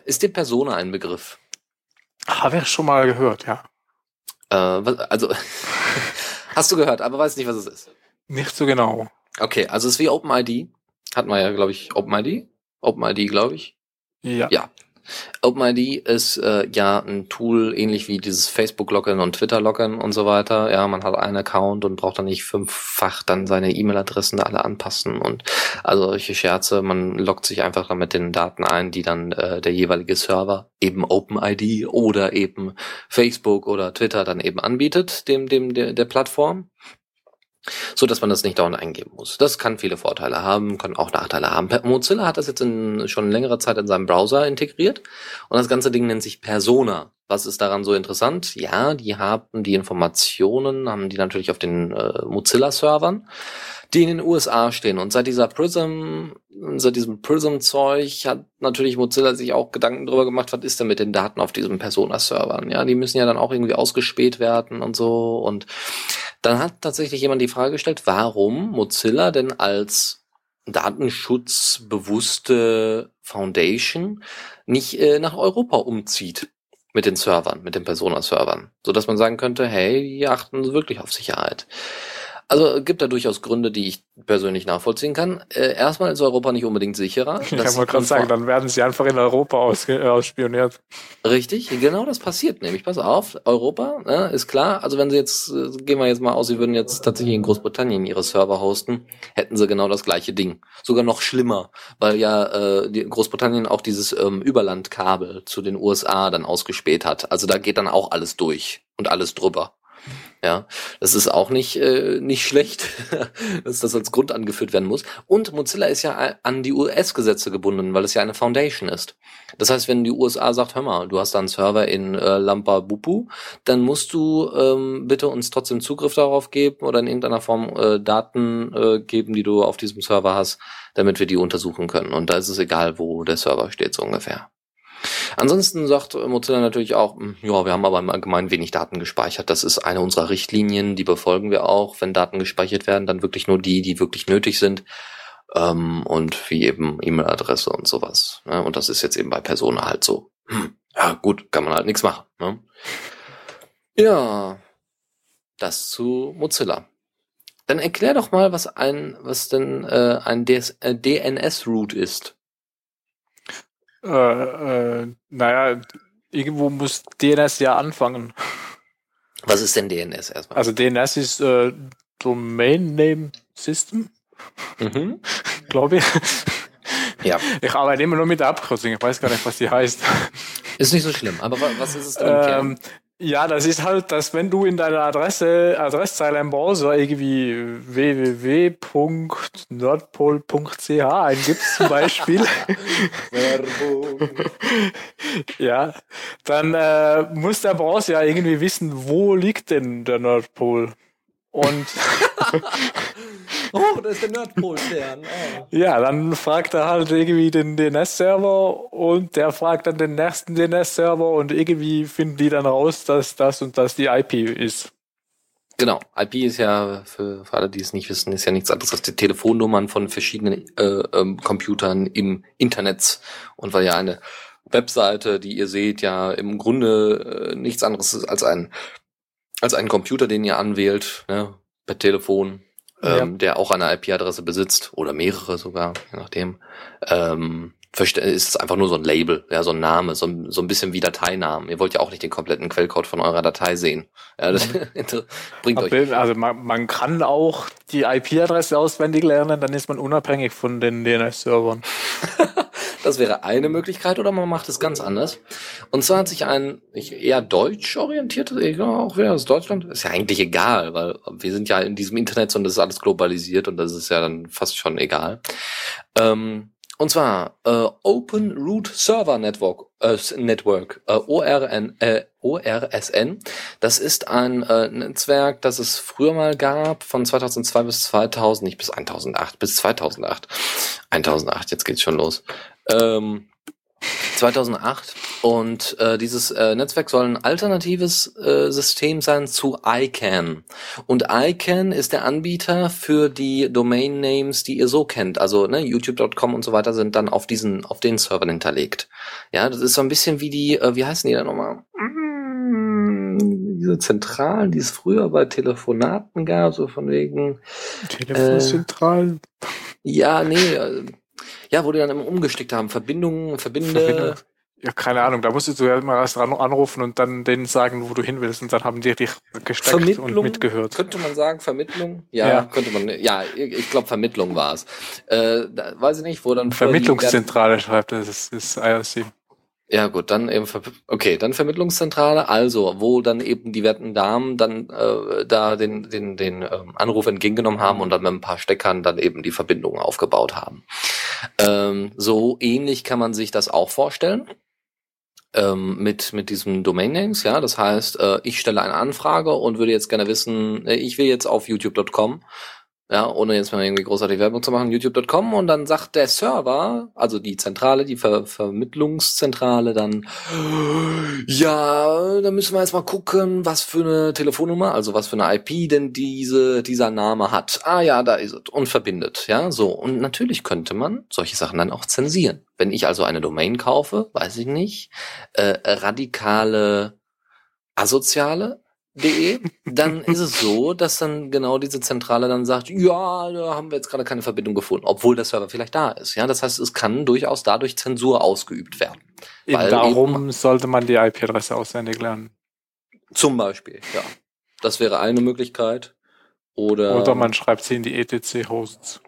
ist dir Persona ein Begriff? Habe ich schon mal gehört, ja. Äh, was, also, hast du gehört, aber weißt nicht, was es ist. Nicht so genau. Okay, also es ist wie OpenID. Hatten wir ja, glaube ich, OpenID. OpenID, glaube ich. Ja. Ja, OpenID ist äh, ja ein Tool, ähnlich wie dieses Facebook-Login und Twitter-Login und so weiter. Ja, man hat einen Account und braucht dann nicht fünffach dann seine E-Mail-Adressen da alle anpassen und also solche Scherze. Man loggt sich einfach dann mit den Daten ein, die dann äh, der jeweilige Server, eben OpenID oder eben Facebook oder Twitter dann eben anbietet, dem, dem, der, der Plattform so dass man das nicht dauernd eingeben muss. Das kann viele Vorteile haben, kann auch Nachteile haben. Mozilla hat das jetzt in, schon längere Zeit in seinem Browser integriert und das ganze Ding nennt sich Persona. Was ist daran so interessant? Ja, die haben die Informationen, haben die natürlich auf den äh, Mozilla-Servern, die in den USA stehen. Und seit dieser Prism, seit diesem Prism-Zeug hat natürlich Mozilla sich auch Gedanken darüber gemacht, was ist denn mit den Daten auf diesen Persona-Servern? Ja, die müssen ja dann auch irgendwie ausgespäht werden und so und dann hat tatsächlich jemand die Frage gestellt, warum Mozilla denn als datenschutzbewusste Foundation nicht äh, nach Europa umzieht. mit den Servern, mit den Persona-Servern, so man sagen könnte, hey, die achten wirklich auf Sicherheit. Also gibt da durchaus Gründe, die ich persönlich nachvollziehen kann. Äh, erstmal ist Europa nicht unbedingt sicherer. Ich wollte gerade sagen, dann werden sie einfach in Europa ausge- äh, ausspioniert. Richtig, genau das passiert nämlich. Pass auf, Europa, ne, ist klar. Also wenn sie jetzt, äh, gehen wir jetzt mal aus, sie würden jetzt tatsächlich in Großbritannien ihre Server hosten, hätten sie genau das gleiche Ding. Sogar noch schlimmer, weil ja äh, die Großbritannien auch dieses ähm, Überlandkabel zu den USA dann ausgespäht hat. Also da geht dann auch alles durch und alles drüber. Ja, das ist auch nicht, äh, nicht schlecht, dass das als Grund angeführt werden muss. Und Mozilla ist ja an die US-Gesetze gebunden, weil es ja eine Foundation ist. Das heißt, wenn die USA sagt, hör mal, du hast da einen Server in äh, Lampa Bupu, dann musst du ähm, bitte uns trotzdem Zugriff darauf geben oder in irgendeiner Form äh, Daten äh, geben, die du auf diesem Server hast, damit wir die untersuchen können. Und da ist es egal, wo der Server steht, so ungefähr. Ansonsten sagt Mozilla natürlich auch, hm, ja, wir haben aber im Allgemeinen wenig Daten gespeichert. Das ist eine unserer Richtlinien, die befolgen wir auch. Wenn Daten gespeichert werden, dann wirklich nur die, die wirklich nötig sind. Ähm, und wie eben E-Mail-Adresse und sowas. Ne? Und das ist jetzt eben bei Persona halt so. Hm, ja, gut, kann man halt nichts machen. Ne? Ja, das zu Mozilla. Dann erklär doch mal, was ein, was denn äh, ein äh, DNS-Root ist. Äh, äh, naja, irgendwo muss DNS ja anfangen. Was ist denn DNS erstmal? Also DNS ist äh, Domain Name System, Mhm. glaube ich. Ja, Ich arbeite immer nur mit der Abkürzung, ich weiß gar nicht, was die heißt. ist nicht so schlimm. Aber wa- was ist es denn? Ähm, ja, das ist halt, dass wenn du in deiner Adresse, Adresszeile im Browser irgendwie www.nordpol.ch eingibst zum Beispiel, ja, dann äh, muss der Browser ja irgendwie wissen, wo liegt denn der Nordpol. Und Oh, da ist der Nordpol-Stern. Oh. ja, dann fragt er halt irgendwie den DNS-Server und der fragt dann den nächsten DNS-Server und irgendwie finden die dann raus, dass das und das die IP ist. Genau, IP ist ja, für, für alle, die es nicht wissen, ist ja nichts anderes als die Telefonnummern von verschiedenen äh, ähm, Computern im Internet. Und weil ja eine Webseite, die ihr seht, ja im Grunde äh, nichts anderes ist als ein, als ein Computer, den ihr anwählt, ne, per Telefon, ähm, der auch eine IP-Adresse besitzt oder mehrere sogar, je nachdem. Ähm, ist es einfach nur so ein Label, ja, so ein Name, so, ein- so ein bisschen wie Dateinamen. Ihr wollt ja auch nicht den kompletten Quellcode von eurer Datei sehen. Ja, das bringt euch. Also man, man kann auch die IP-Adresse auswendig lernen, dann ist man unabhängig von den DNS-Servern. Das wäre eine Möglichkeit oder man macht es ganz anders. Und zwar hat sich ein ich, eher deutsch orientiertes, egal auch wer aus Deutschland, ist ja eigentlich egal, weil wir sind ja in diesem Internet und das ist alles globalisiert und das ist ja dann fast schon egal. Ähm, und zwar äh, Open Root Server Network, äh, Network äh, ORN, äh, ORSN. Das ist ein äh, Netzwerk, das es früher mal gab, von 2002 bis 2000, nicht bis 1008, bis 2008. 1008, jetzt geht's schon los. Ähm, 2008 und äh, dieses äh, Netzwerk soll ein alternatives äh, System sein zu ICANN und ICANN ist der Anbieter für die Domain Names, die ihr so kennt, also ne, YouTube.com und so weiter sind dann auf diesen auf den Servern hinterlegt. Ja, das ist so ein bisschen wie die, äh, wie heißen die da nochmal? Diese Zentralen, die es früher bei Telefonaten gab, so von wegen Telefonzentralen. ja, nee, äh, ja, wo die dann immer umgestickt haben. Verbindungen, Verbinde. Verbindung. Ja, keine Ahnung, da musstest du ja mal erst anrufen und dann denen sagen, wo du hin willst und dann haben die dich gesteckt und Vermittlung, mitgehört. könnte man sagen, Vermittlung? Ja, Ja. könnte man, ja, ich, glaube Vermittlung war es. Äh, da, weiß ich nicht, wo dann... Vermittlungszentrale schreibt das, ist, ist IRC. Ja gut, dann eben, okay, dann Vermittlungszentrale, also wo dann eben die werten Damen dann äh, da den, den, den ähm, Anruf entgegengenommen haben und dann mit ein paar Steckern dann eben die Verbindung aufgebaut haben. Ähm, so ähnlich kann man sich das auch vorstellen. Ähm, mit, mit diesem Domain Names, ja, das heißt, äh, ich stelle eine Anfrage und würde jetzt gerne wissen, äh, ich will jetzt auf youtube.com ja, ohne jetzt mal irgendwie großartig Werbung zu machen, youtube.com und dann sagt der Server, also die Zentrale, die Ver Vermittlungszentrale dann, ja, da müssen wir jetzt mal gucken, was für eine Telefonnummer, also was für eine IP denn diese, dieser Name hat. Ah ja, da ist es und verbindet, ja, so. Und natürlich könnte man solche Sachen dann auch zensieren. Wenn ich also eine Domain kaufe, weiß ich nicht, äh, radikale asoziale De, dann ist es so, dass dann genau diese Zentrale dann sagt, ja, da haben wir jetzt gerade keine Verbindung gefunden, obwohl der Server vielleicht da ist. Ja, das heißt, es kann durchaus dadurch Zensur ausgeübt werden. Eben darum eben, sollte man die IP-Adresse auswendig lernen. Zum Beispiel, ja. Das wäre eine Möglichkeit. Oder, Oder man schreibt sie in die ETC-Hosts.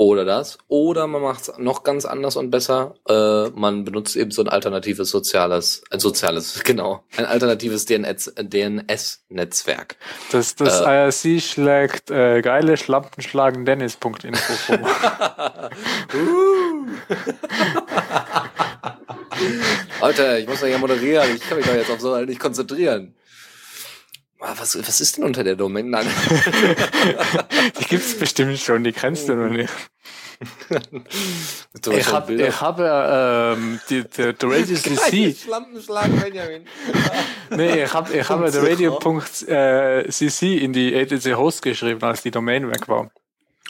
Oder das. Oder man macht es noch ganz anders und besser. Äh, man benutzt eben so ein alternatives soziales, ein soziales, genau, ein alternatives DNS-Netzwerk. Das, das äh, IRC schlägt äh, geile Schlampen schlagen Dennis.info vor. Alter, ich muss ja moderieren. Ich kann mich doch jetzt auf so nicht konzentrieren. Ah, was, was ist denn unter der Domain? Nein. die gibt's bestimmt schon, die kennst du noch nicht. ich habe ich hab, ähm, die, die, die Radio CC. Benjamin. nee, ich habe ich hab der Radio.cc äh, in die ETC Host geschrieben, als die Domain weg war.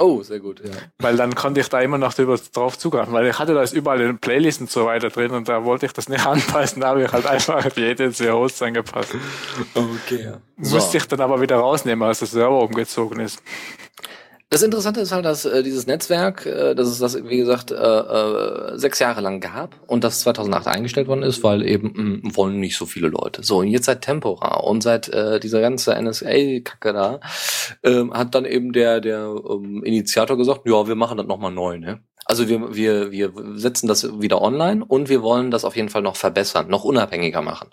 Oh, sehr gut, ja. Weil dann konnte ich da immer noch drüber, drauf zugreifen, weil ich hatte da überall in Playlisten und so weiter drin und da wollte ich das nicht anpassen, da habe ich halt einfach die ETC Host angepasst. Okay. So. Musste ich dann aber wieder rausnehmen, als der Server umgezogen ist. Das Interessante ist halt, dass äh, dieses Netzwerk, äh, dass es das, wie gesagt, äh, äh, sechs Jahre lang gab und das 2008 eingestellt worden ist, weil eben mh, hm, wollen nicht so viele Leute. So, und jetzt seit Tempora und seit äh, dieser ganze NSA-Kacke da, äh, hat dann eben der, der ähm, Initiator gesagt, ja, wir machen das nochmal neu, ne? Also wir, wir, wir setzen das wieder online und wir wollen das auf jeden Fall noch verbessern, noch unabhängiger machen.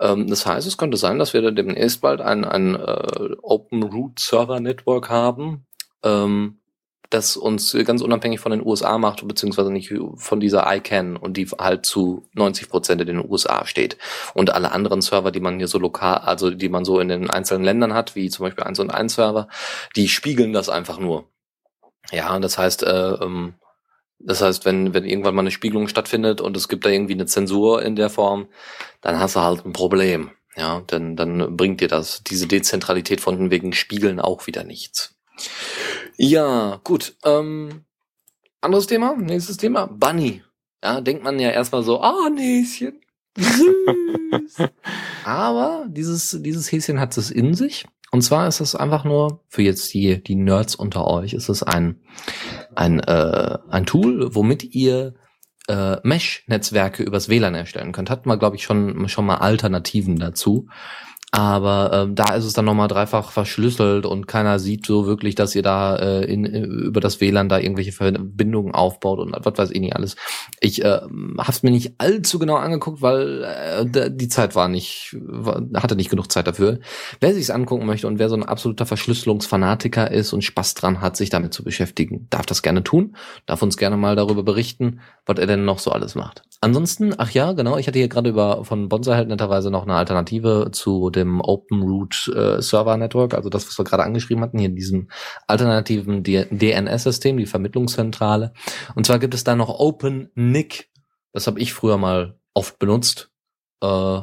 Ähm, das heißt, es könnte sein, dass wir demnächst bald ein, ein äh, Open Root Server Network haben, ähm, das uns ganz unabhängig von den USA macht, beziehungsweise nicht von dieser ICANN und die halt zu 90 Prozent in den USA steht. Und alle anderen Server, die man hier so lokal, also die man so in den einzelnen Ländern hat, wie zum Beispiel 1 und 1 Server, die spiegeln das einfach nur. Ja, das heißt, äh, ähm, das heißt, wenn, wenn irgendwann mal eine Spiegelung stattfindet und es gibt da irgendwie eine Zensur in der Form, dann hast du halt ein Problem. Ja, dann, dann bringt dir das, diese Dezentralität von wegen Spiegeln auch wieder nichts. Ja, gut. Ähm, anderes Thema, nächstes Thema, Bunny. Ja, denkt man ja erstmal so, ah, ein Häschen. Süß. Aber dieses, dieses Häschen hat es in sich. Und zwar ist es einfach nur, für jetzt die, die Nerds unter euch, ist es ein, ein, äh, ein Tool, womit ihr äh, Mesh-Netzwerke übers WLAN erstellen könnt. Hatten wir, glaube ich, schon, schon mal Alternativen dazu. Aber ähm, da ist es dann nochmal dreifach verschlüsselt und keiner sieht so wirklich, dass ihr da äh, in, äh, über das WLAN da irgendwelche Verbindungen aufbaut und was weiß ich nicht alles. Ich äh, habe mir nicht allzu genau angeguckt, weil äh, die Zeit war nicht, war, hatte nicht genug Zeit dafür. Wer sich's angucken möchte und wer so ein absoluter Verschlüsselungsfanatiker ist und Spaß dran hat, sich damit zu beschäftigen, darf das gerne tun. Darf uns gerne mal darüber berichten, was er denn noch so alles macht. Ansonsten, ach ja, genau, ich hatte hier gerade über von Bonsai halt netterweise noch eine Alternative zu dem Open Root äh, Server Network, also das, was wir gerade angeschrieben hatten, hier in diesem alternativen DNS-System, die Vermittlungszentrale. Und zwar gibt es da noch Open NIC. Das habe ich früher mal oft benutzt. Äh,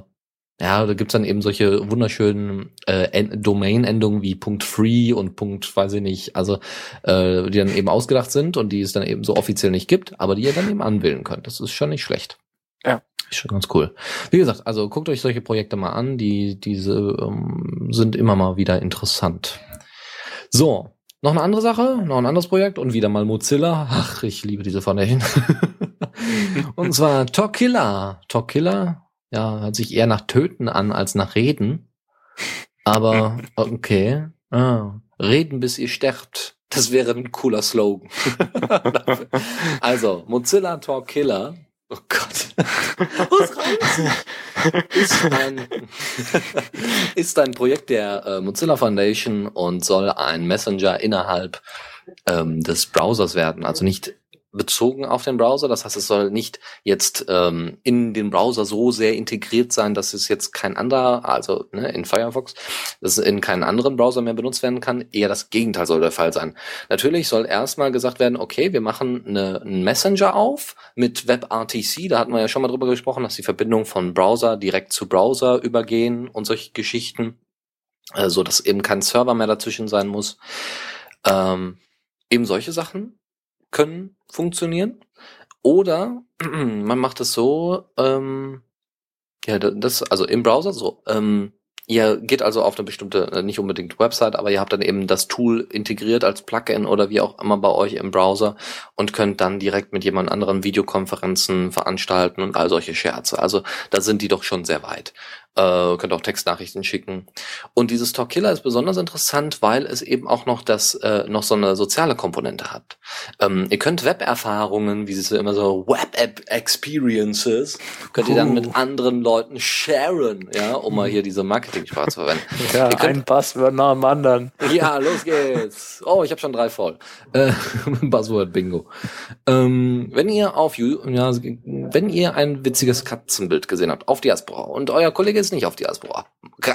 ja, da gibt's dann eben solche wunderschönen äh, Domain-Endungen wie Punkt .free und Punkt, weiß ich nicht, also äh, die dann eben ausgedacht sind und die es dann eben so offiziell nicht gibt, aber die ihr dann eben anwählen könnt. Das ist schon nicht schlecht. Ja. Ist schon ganz cool. Wie gesagt, also guckt euch solche Projekte mal an, die diese ähm, sind immer mal wieder interessant. So, noch eine andere Sache, noch ein anderes Projekt und wieder mal Mozilla. Ach, ich liebe diese Foundation. und zwar Talkilla. Talkilla ja, hört sich eher nach Töten an als nach Reden. Aber okay. Ah, reden bis ihr sterbt. Das wäre ein cooler Slogan. also, Mozilla Talk Killer. Oh Gott. Was raus? Ist ein, ist ein Projekt der äh, Mozilla Foundation und soll ein Messenger innerhalb ähm, des Browsers werden. Also nicht bezogen auf den Browser. Das heißt, es soll nicht jetzt ähm, in den Browser so sehr integriert sein, dass es jetzt kein anderer, also ne, in Firefox, dass es in keinen anderen Browser mehr benutzt werden kann. Eher das Gegenteil soll der Fall sein. Natürlich soll erstmal gesagt werden, okay, wir machen eine, einen Messenger auf mit WebRTC. Da hatten wir ja schon mal drüber gesprochen, dass die Verbindung von Browser direkt zu Browser übergehen und solche Geschichten, äh, so dass eben kein Server mehr dazwischen sein muss. Ähm, eben solche Sachen können funktionieren. Oder man macht es so, ähm, ja, das, also im Browser so. Ähm, ihr geht also auf eine bestimmte, äh, nicht unbedingt Website, aber ihr habt dann eben das Tool integriert als Plugin oder wie auch immer bei euch im Browser und könnt dann direkt mit jemand anderen Videokonferenzen veranstalten und all solche Scherze. Also da sind die doch schon sehr weit. Äh, könnt auch Textnachrichten schicken. Und dieses Talk Killer ist besonders interessant, weil es eben auch noch das äh, noch so eine soziale Komponente hat. Ähm, ihr könnt Web-Erfahrungen, wie sie immer so Web-App-Experiences, könnt ihr dann mit anderen Leuten sharen, ja, um mal hier diese Marketing-Sprache zu verwenden. Ja, Ihr könnt- ein Passwort nach dem anderen. Ja, los geht's. Oh, ich habe schon drei voll. Äh, Buzzword Bingo. Ähm, wenn ihr auf ja, wenn ihr ein witziges Katzenbild gesehen habt auf Diaspora und euer Kollege ist nicht auf Diaspora,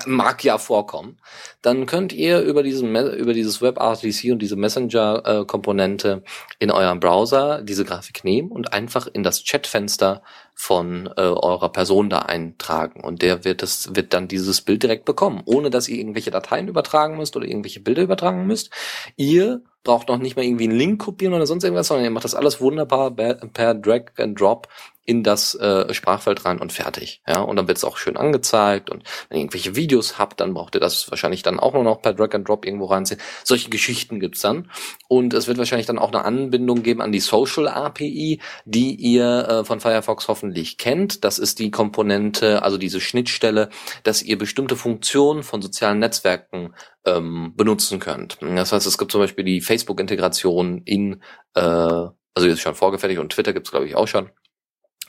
mag ja vorkommen, dann könnt ihr über diesen über dieses WebRTC und diese Messenger äh, in eurem Browser diese Grafik nehmen und einfach in das Chatfenster von äh, eurer Person da eintragen und der wird das wird dann dieses Bild direkt bekommen, ohne dass ihr irgendwelche Dateien übertragen müsst oder irgendwelche Bilder übertragen müsst. Ihr braucht noch nicht mal irgendwie einen Link kopieren oder sonst irgendwas, sondern ihr macht das alles wunderbar per Drag and Drop in das äh, Sprachfeld rein und fertig. Ja, und dann wird es auch schön angezeigt und wenn ihr irgendwelche Videos habt, dann braucht ihr das wahrscheinlich dann auch nur noch per Drag and Drop irgendwo reinziehen. Solche Geschichten gibt's dann und es wird wahrscheinlich dann auch eine Anbindung geben an die Social API, die ihr äh, von Firefox hoffentlich kennt. Das ist die Komponente, also diese Schnittstelle, dass ihr bestimmte Funktionen von sozialen Netzwerken ähm, benutzen könnt. Das heißt, es gibt zum Beispiel die Facebook-Integration in, äh, also ist schon vorgefertigt und Twitter gibt's glaube ich auch schon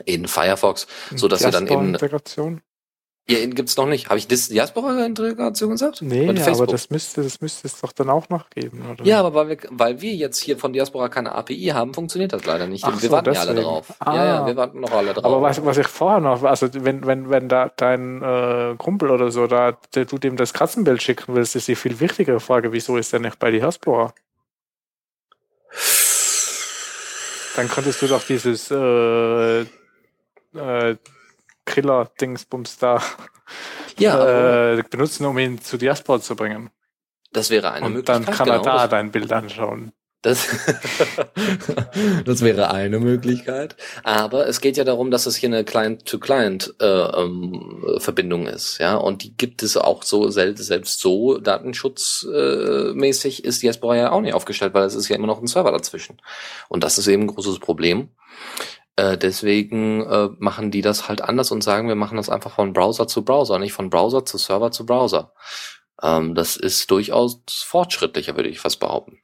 in Firefox, so dass ihr dann eben Integration? ja, gibt's noch nicht. Habe ich das Diaspora-Integration gesagt? Nee, Und aber das müsste, das müsste es doch dann auch noch geben, oder? Ja, aber weil wir, weil wir jetzt hier von Diaspora keine API haben, funktioniert das leider nicht. Ach wir so, warten ja alle deswegen. drauf. Ah. Ja, ja, wir warten noch alle drauf. Aber was, was ich vorher noch, also wenn, wenn, wenn da dein äh, Kumpel oder so, da der, du dem das Katzenbild schicken willst, ist die viel wichtigere Frage, wieso ist der nicht bei Diaspora? Dann könntest du doch dieses äh, äh, Kriller-Dingsbums da ja, äh, benutzen, um ihn zu Diaspora zu bringen. das wäre eine Und Möglichkeit. dann kann er genau, da das- dein Bild anschauen. Das, das wäre eine Möglichkeit. Aber es geht ja darum, dass es hier eine Client-to-Client-Verbindung äh, Verbindung ist, ja. Und die gibt es auch so selbst, selbst so datenschutzmäßig äh, ist Diaspora ja auch nicht aufgestellt, weil es ist ja immer noch ein Server dazwischen. Und das ist eben ein großes Problem. Äh, deswegen äh, machen die das halt anders und sagen, wir machen das einfach von Browser zu Browser, nicht von Browser zu Server zu Browser. Ähm, das ist durchaus fortschrittlicher, würde ich fast behaupten.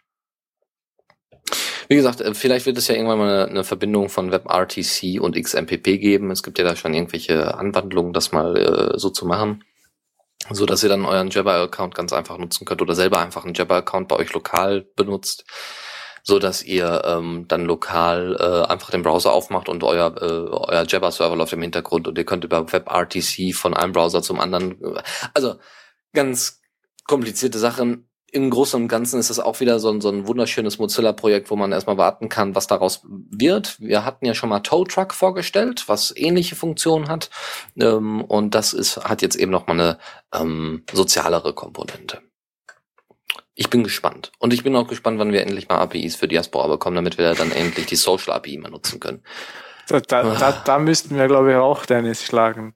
Wie gesagt, äh, vielleicht wird es ja irgendwann mal eine, eine Verbindung von WebRTC und XMPP geben. Es gibt ja da schon irgendwelche Anwandlungen, das mal äh, so zu machen. So dass ihr dann euren Jabber-Account ganz einfach nutzen könnt oder selber einfach einen Jabber-Account bei euch lokal benutzt, so dass ihr ähm, dann lokal äh, einfach den Browser aufmacht und euer, äh, euer Jabber-Server läuft im Hintergrund und ihr könnt über WebRTC von einem Browser zum anderen. Äh, also ganz komplizierte Sachen. Im Großen und Ganzen ist das auch wieder so ein, so ein wunderschönes Mozilla-Projekt, wo man erstmal warten kann, was daraus wird. Wir hatten ja schon mal Tow Truck vorgestellt, was ähnliche Funktionen hat. Ähm, und das ist, hat jetzt eben nochmal eine ähm, sozialere Komponente. Ich bin gespannt. Und ich bin auch gespannt, wann wir endlich mal APIs für Diaspora bekommen, damit wir dann endlich die Social API mal nutzen können. Da, da, da, da müssten wir, glaube ich, auch Dennis schlagen.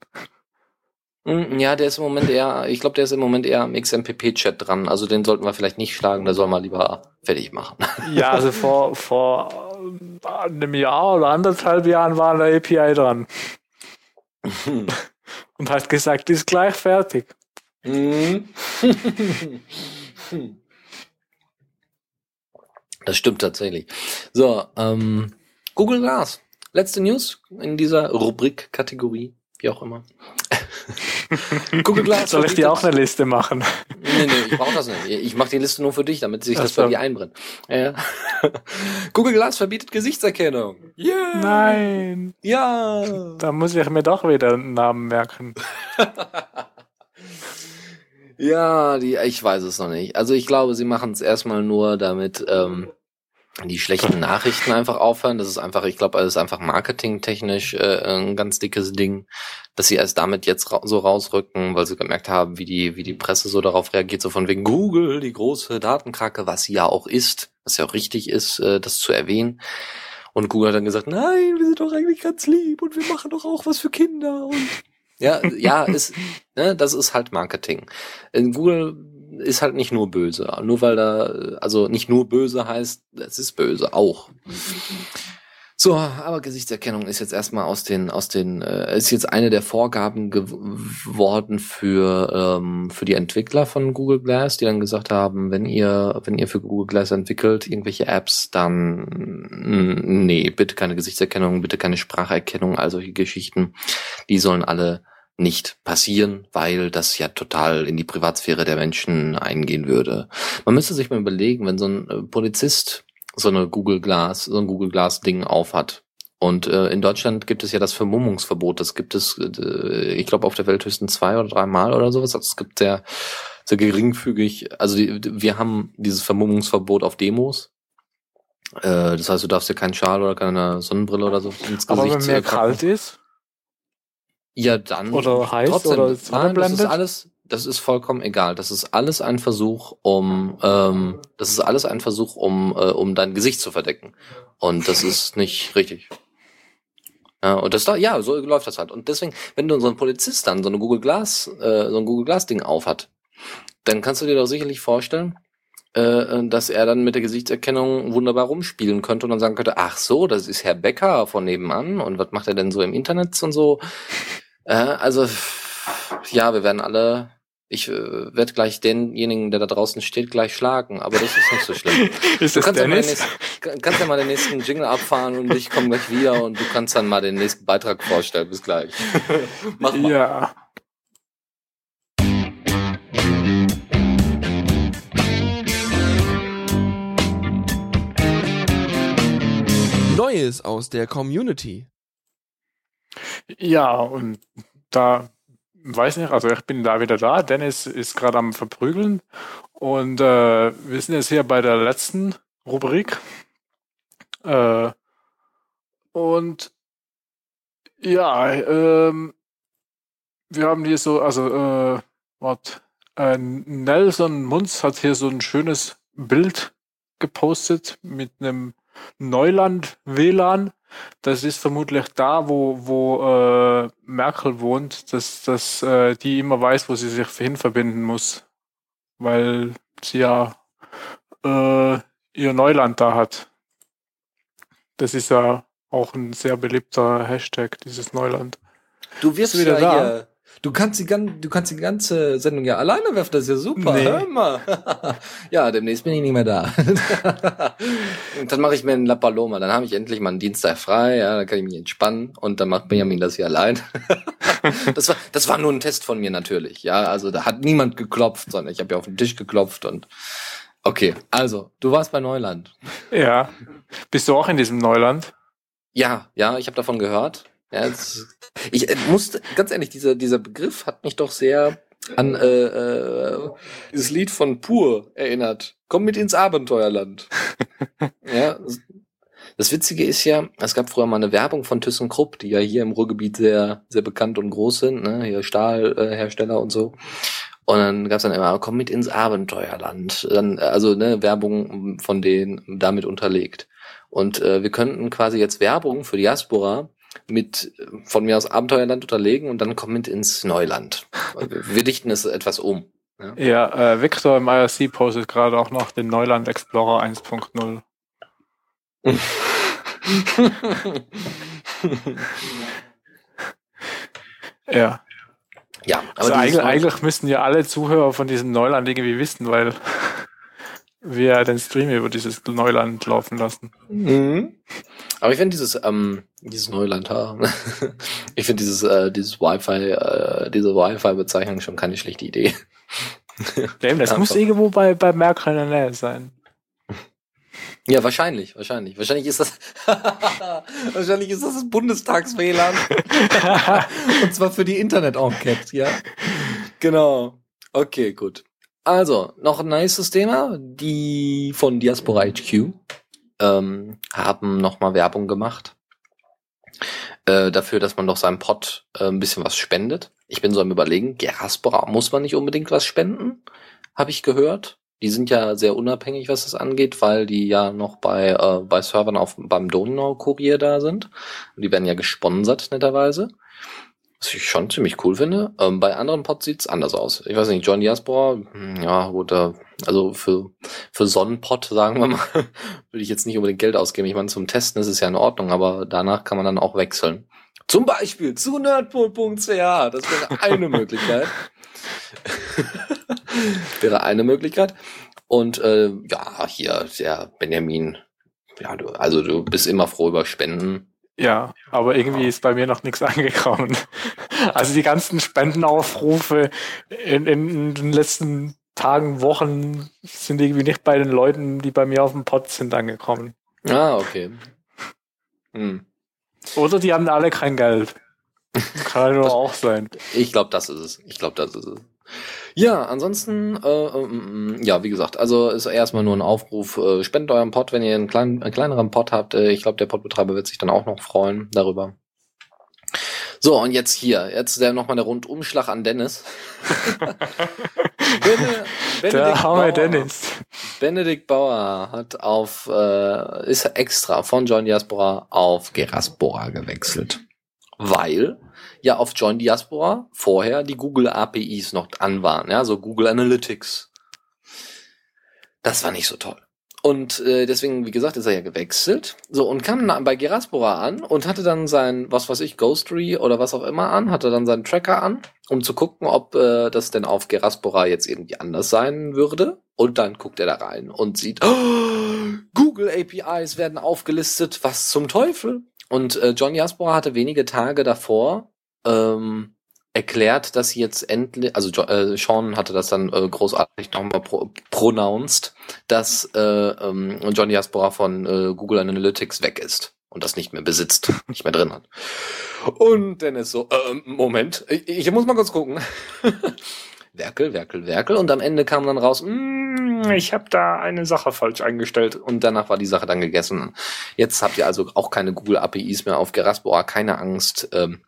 Mm, Ja, der ist im Moment eher, ich glaube, der ist im Moment eher am XMPP-Chat dran. Also den sollten wir vielleicht nicht schlagen, der soll mal lieber fertig machen. Ja, also vor, vor äh, einem Jahr oder anderthalb Jahren war eine API dran und hat gesagt, ist gleich fertig. Das stimmt tatsächlich. So, ähm, Google Glass. Letzte News in dieser Rubrik-Kategorie, wie auch immer. Google Glass. Soll ich dir auch eine Liste machen? Nee, nee, ich brauche das nicht. Ich mache die Liste nur für dich, damit sich Ach das bei dir einbrennt. Ja. Google Glass verbietet Gesichtserkennung. Yeah. Nein, Ja. da muss ich mir doch wieder einen Namen merken. Ja, die, ich weiß es noch nicht. Also ich glaube, sie machen es erstmal nur, damit ähm, die schlechten Nachrichten einfach aufhören. Das ist einfach, ich glaube, das ist einfach marketingtechnisch äh, ein ganz dickes Ding, dass sie erst damit jetzt ra so rausrücken, weil sie gemerkt haben, wie die, wie die Presse so darauf reagiert, so von wegen Google, die große Datenkrake, was sie ja auch ist, was ja auch richtig ist, äh, das zu erwähnen. Und Google hat dann gesagt, nein, wir sind doch eigentlich ganz lieb und wir machen doch auch was für Kinder und ja, ja, ist, ne, das ist halt Marketing. In Google ist halt nicht nur böse. Nur weil da, also nicht nur böse heißt, es ist böse auch. So, aber Gesichtserkennung ist jetzt erstmal aus den, aus den, äh, ist jetzt eine der Vorgaben geworden für, ähm, für die Entwickler von Google Glass, die dann gesagt haben, wenn ihr, wenn ihr für Google Glass entwickelt, irgendwelche Apps, dann, nee, bitte keine Gesichtserkennung, bitte keine Spracherkennung, all solche Geschichten, die sollen alle nicht passieren, weil das ja total in die Privatsphäre der Menschen eingehen würde. Man müsste sich mal überlegen, wenn so ein äh, Polizist so eine Google Glass, so ein Google Glass Ding aufhat. Und äh, in Deutschland gibt es ja das Vermummungsverbot. Das gibt es, äh, ich glaube, auf der Welt höchstens zwei oder dreimal oder sowas. Also es gibt sehr, sehr geringfügig. Also die, wir haben dieses Vermummungsverbot auf Demos. Äh, das heißt, du darfst dir keinen Schal oder keine Sonnenbrille oder so ins Aber Gesicht wenn mir äh, packen. kalt ist, Ja, dann. Oder heiß trotzdem. oder Nein, das ist alles, das ist vollkommen egal. Das ist alles ein Versuch, um, ähm, das ist alles ein Versuch, um, äh, um dein Gesicht zu verdecken. Und das ist nicht richtig. Ja, und das da, ja, so läuft das halt. Und deswegen, wenn du so ein Polizist dann so eine Google Glass, äh, so ein Google Glass Ding aufhat, dann kannst du dir doch sicherlich vorstellen, äh, dass er dann mit der Gesichtserkennung wunderbar rumspielen könnte und dann sagen könnte, ach so, das ist Herr Becker von nebenan und was macht er denn so im Internet und so. Äh, also, ja, wir werden alle, ich äh, werde gleich denjenigen, der da draußen steht, gleich schlagen, aber das ist nicht so schlimm. ist Du das kannst ja, mal den Dennis? nächsten, kannst ja mal den nächsten Jingle abfahren und ich komme gleich wieder und du kannst dann mal den nächsten Beitrag vorstellen. Bis gleich. Mach mal. Ja. Neues aus der Community. Ja, und da weiß nicht, also ich bin da wieder da. Dennis ist gerade am Verprügeln. Und äh, wir sind jetzt hier bei der letzten Rubrik. Äh, und ja, ähm, wir haben hier so, also, äh, wart, äh, Nelson Munz hat hier so ein schönes Bild gepostet mit einem Neuland-WLAN. Das ist vermutlich da, wo, wo äh, Merkel wohnt, dass, dass äh, die immer weiß, wo sie sich hin verbinden muss. Weil sie ja äh, ihr Neuland da hat. Das ist ja auch ein sehr beliebter Hashtag, dieses Neuland. Du wirst wieder wieder da? Du kannst die du kannst die ganze Sendung ja alleine werfen, das ist ja super. Nee. Hör mal. ja, demnächst bin ich nicht mehr da. und dann mache ich mir einen La Paloma, dann habe ich endlich mal einen Dienstag frei, ja, dann kann ich mich entspannen und dann macht Benjamin das hier allein. das war das war nur ein Test von mir natürlich, ja, also da hat niemand geklopft, sondern ich habe ja auf den Tisch geklopft und okay, also, du warst bei Neuland. Ja. Bist du auch in diesem Neuland? Ja, ja, ich habe davon gehört. Ja, es, ich äh, musste, ganz ehrlich, dieser, dieser Begriff hat mich doch sehr an äh, äh, dieses Lied von Pur erinnert. Komm mit ins Abenteuerland. ja, das Witzige ist ja, es gab früher mal eine Werbung von ThyssenKrupp, die ja hier im Ruhrgebiet sehr, sehr bekannt und groß sind, ne? hier Stahlhersteller und so. Und dann gab's dann immer, komm mit ins Abenteuerland. Dann, äh, also ne, Werbung von denen damit unterlegt. Und äh, wir könnten quasi jetzt Werbung für Diaspora mit von mir aus Abenteuerland unterlegen und dann komm mit ins Neuland. Wir dichten es etwas um. Ja, äh, Victor im IRC postet gerade auch noch den Neuland Explorer 1.0. Ja. ja, aber Also eigentlich, eigentlich müssten ja alle Zuhörer von diesem Neuland irgendwie wissen, weil wir den Stream über dieses Neuland laufen lassen. Mhm. Aber ich finde dieses, ähm, dieses Neuland, ha, ich finde dieses, äh, dieses Wi-Fi, äh, diese Wi-Fi-Bezeichnung schon keine schlechte Idee. Damn, das muss irgendwo bei, bei Merkel in der Nähe sein. Ja, wahrscheinlich, wahrscheinlich. Wahrscheinlich ist das, wahrscheinlich ist das das Bundestags-WLAN. Und zwar für die Internet-Enquete, ja. Genau. Okay, gut. Also, noch ein nices Thema. Die von Diaspora HQ ähm, haben nochmal Werbung gemacht. Äh, dafür, dass man doch seinem Pod äh, ein bisschen was spendet. Ich bin so am überlegen, Diaspora muss man nicht unbedingt was spenden, habe ich gehört. Die sind ja sehr unabhängig, was das angeht, weil die ja noch bei, äh, bei Servern auf, beim Donau-Kurier da sind. Die werden ja gesponsert, netterweise. Was ich schon ziemlich cool finde. Ähm, bei anderen Pods sieht's anders aus. Ich weiß nicht, John Diaspora, hm, ja gut, äh, also für, für Sonnenpod, sagen wir mal, würde ich jetzt nicht unbedingt Geld ausgeben. Ich meine, zum Testen ist es ja in Ordnung, aber danach kann man dann auch wechseln. Zum Beispiel zu nerdpool.ch. Das wäre eine Möglichkeit. wäre eine Möglichkeit. Und äh, ja, hier der Benjamin. Ja, du, also du bist immer froh über Spenden. Ja, aber irgendwie ist bei mir noch nichts angekommen. Also die ganzen Spendenaufrufe in, in den letzten Tagen, Wochen sind irgendwie nicht bei den Leuten, die bei mir auf dem Pod sind, angekommen. Ah, okay. Hm. Oder die haben alle kein Geld. Kann ja nur auch sein. Ich glaube, das ist es. Ich glaube, das ist es. Ja, ansonsten, äh, ähm, ja, wie gesagt, also ist erstmal nur ein Aufruf, äh, spendet euren Pod, wenn ihr einen, kleinen, einen kleineren Pod habt. Äh, ich glaube, der Podbetreiber wird sich dann auch noch freuen darüber. So, und jetzt hier, jetzt der nochmal der Rundumschlag an Dennis. Bene, Der arme Bauer. Dennis. Benedikt Bauer hat auf, äh, ist extra von John Diaspora auf Geraspora gewechselt. Weil ja auf John Diaspora vorher die Google APIs noch an waren, ja, so Google Analytics. Das war nicht so toll. Und äh, deswegen, wie gesagt, ist er ja gewechselt. So, und kam dann bei Geraspora an und hatte dann sein, was weiß ich, Ghostery oder was auch immer an, hatte dann seinen Tracker an, um zu gucken, ob äh, das denn auf Geraspora jetzt irgendwie anders sein würde. Und dann guckt er da rein und sieht, oh, Google APIs werden aufgelistet, was zum Teufel? Und äh, John Jaspora hatte wenige Tage davor ähm, erklärt, dass sie jetzt endlich, also äh, Sean hatte das dann äh, großartig nochmal pro, pronounced, dass äh, ähm, John Diaspora von äh, Google Analytics weg ist und das nicht mehr besitzt, nicht mehr drin hat. Und Dennis so, ähm, Moment, ich, ich muss mal kurz gucken. Werkel, Werkel, Werkel und am Ende kam dann raus, "Mm, ich habe da eine Sache falsch eingestellt und danach war die Sache dann gegessen. Jetzt habt ihr also auch keine Google APIs mehr auf Geraspora, keine Angst. Ähm,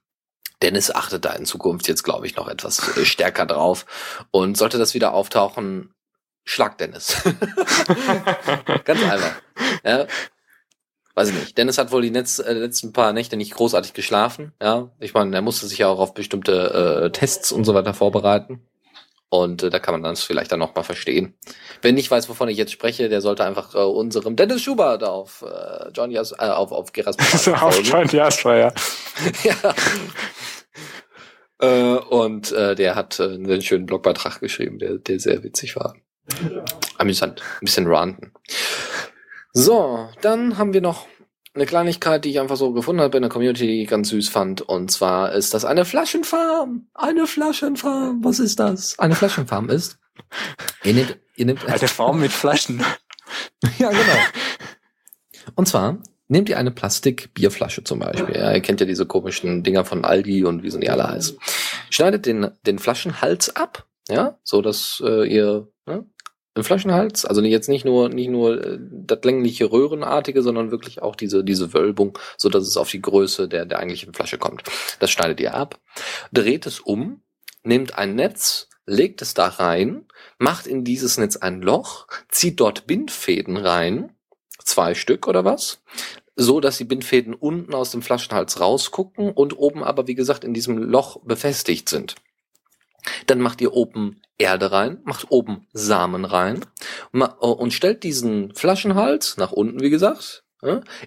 Dennis achtet da in Zukunft jetzt, glaube ich, noch etwas äh, stärker drauf. Und sollte das wieder auftauchen, schlag Dennis. Ganz einfach. Ja. Weiß ich nicht. Dennis hat wohl die Netz, äh, letzten paar Nächte nicht großartig geschlafen. Ja, ich meine, er musste sich ja auch auf bestimmte äh, Tests und so weiter vorbereiten. Und äh, da kann man das vielleicht dann noch mal verstehen. Wer nicht weiß, wovon ich jetzt spreche, der sollte einfach äh, unserem Dennis Schubert auf äh, John Jas äh, auf auf Geras So auf. John Jasper, ja. ja. Äh, und äh, der hat äh, einen schönen Blogbeitrag geschrieben, der, der sehr witzig war. Amüsant. Ein bisschen ranten. So, dann haben wir noch eine Kleinigkeit, die ich einfach so gefunden habe in der Community, die ich ganz süß fand. Und zwar ist das eine Flaschenfarm. Eine Flaschenfarm. Was ist das? Eine Flaschenfarm ist. Nehmt, ihr nehmt Eine Form mit Flaschen. ja, genau. Und zwar nehmt ihr eine Plastik-Bierflasche zum Beispiel. Ja, ihr kennt ja diese komischen Dinger von Aldi und wie sie die alle heißen. Schneidet den, den Flaschenhals ab, ja, so dass äh, ihr ne, den Flaschenhals, also jetzt nicht nur nicht nur äh, das längliche Röhrenartige, sondern wirklich auch diese diese Wölbung, so dass es auf die Größe der der eigentlichen Flasche kommt. Das schneidet ihr ab, dreht es um, nehmt ein Netz, legt es da rein, macht in dieses Netz ein Loch, zieht dort Bindfäden rein, zwei Stück oder was, so dass die Bindfäden unten aus dem Flaschenhals rausgucken und oben aber wie gesagt in diesem Loch befestigt sind. Dann macht ihr oben Erde rein, macht oben Samen rein äh, und stellt diesen Flaschenhals nach unten, wie gesagt,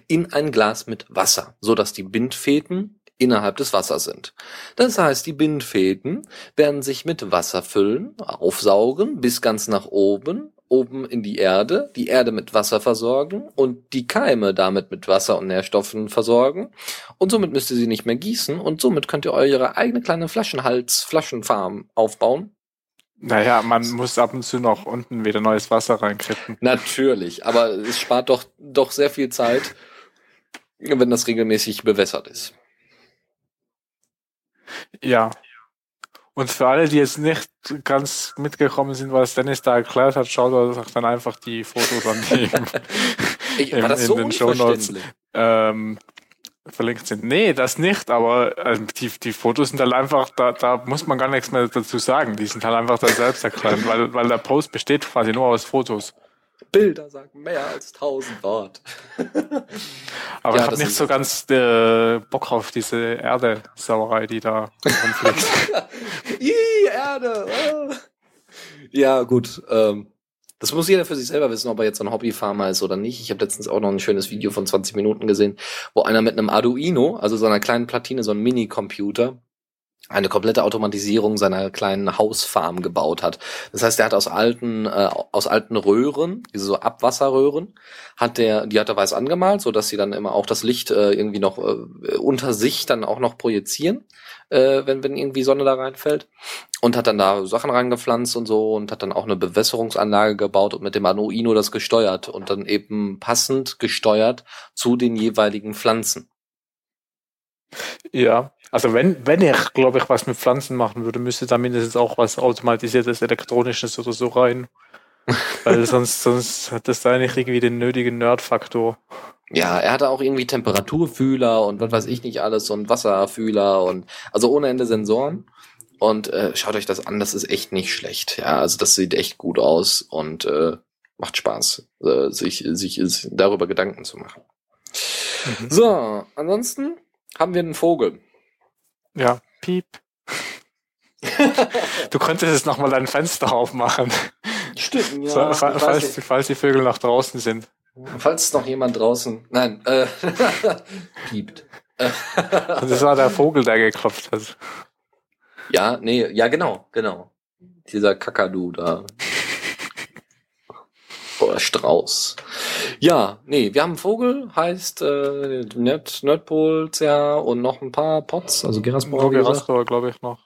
in ein Glas mit Wasser, so dass die Bindfäden innerhalb des Wassers sind. Das heißt, die Bindfäden werden sich mit Wasser füllen, aufsaugen bis ganz nach oben, oben in die Erde, die Erde mit Wasser versorgen und die Keime damit mit Wasser und Nährstoffen versorgen. Und somit müsst ihr sie nicht mehr gießen und somit könnt ihr eure eigene kleine Flaschenhals, Flaschenfarm aufbauen. Naja, man muss ab und zu noch unten wieder neues Wasser reinkippen. Natürlich, aber es spart doch, doch sehr viel Zeit, wenn das regelmäßig bewässert ist. Ja. Und für alle, die jetzt nicht ganz mitgekommen sind, was Dennis da erklärt hat, schaut euch dann einfach die Fotos an, die im, Ich, Im- das in so den Shownotes. unverständlich? ähm, verlinkt sind. Nee, das nicht, aber äh, die, die Fotos sind halt einfach, da, da muss man gar nichts mehr dazu sagen. Die sind halt einfach da selbst erklärt, weil, weil der Post besteht quasi nur aus Fotos. Bilder sagen mehr als tausend Wort. Aber Ja, ich habe nicht so ganz äh, Bock auf diese Erde-Sauerei, die da rumfliegt. Ih, Erde. ah. Ja, gut. Ähm, das muss jeder für sich selber wissen, ob er jetzt ein Hobbyfarmer ist oder nicht. Ich habe letztens auch noch ein schönes Video von 20 Minuten gesehen, wo einer mit einem Arduino, also so einer kleinen Platine, so einem Mini-Computer, eine komplette Automatisierung seiner kleinen Hausfarm gebaut hat. Das heißt, er hat aus alten äh, aus alten Röhren, diese so Abwasserröhren, hat der die hat er weiß angemalt, so dass sie dann immer auch das Licht äh, irgendwie noch äh, unter sich dann auch noch projizieren, äh, wenn wenn irgendwie Sonne da reinfällt und hat dann da Sachen reingepflanzt und so und hat dann auch eine Bewässerungsanlage gebaut und mit dem Arduino das gesteuert und dann eben passend gesteuert zu den jeweiligen Pflanzen. Ja, also wenn, wenn ich, glaube ich, was mit Pflanzen machen würde, müsste da mindestens auch was automatisiertes, elektronisches oder so rein. Weil sonst, sonst hat das da nicht irgendwie den nötigen Nerd-Faktor. Ja, er hatte auch irgendwie Temperaturfühler und was weiß ich nicht alles und Wasserfühler und also ohne Ende Sensoren. Und äh, schaut euch das an, das ist echt nicht schlecht. Ja, also das sieht echt gut aus und äh, macht Spaß, äh, sich, sich darüber Gedanken zu machen. Mhm. So, ansonsten haben wir einen Vogel. Ja, piep. Du könntest jetzt nochmal dein Fenster aufmachen, Stimmt, so, fa- falls, falls die Vögel noch draußen sind. Falls noch jemand draußen, nein, äh, piept. Und das war der Vogel, der geklopft hat. Ja, nee, ja, genau, genau. Dieser Kakadu da. Oder Strauß. Ja, nee, wir haben einen Vogel, heißt äh, Nerd, Nerdpol, CH und noch ein paar Pots, also Geraspor. wie gesagt. Roger glaube ich, noch.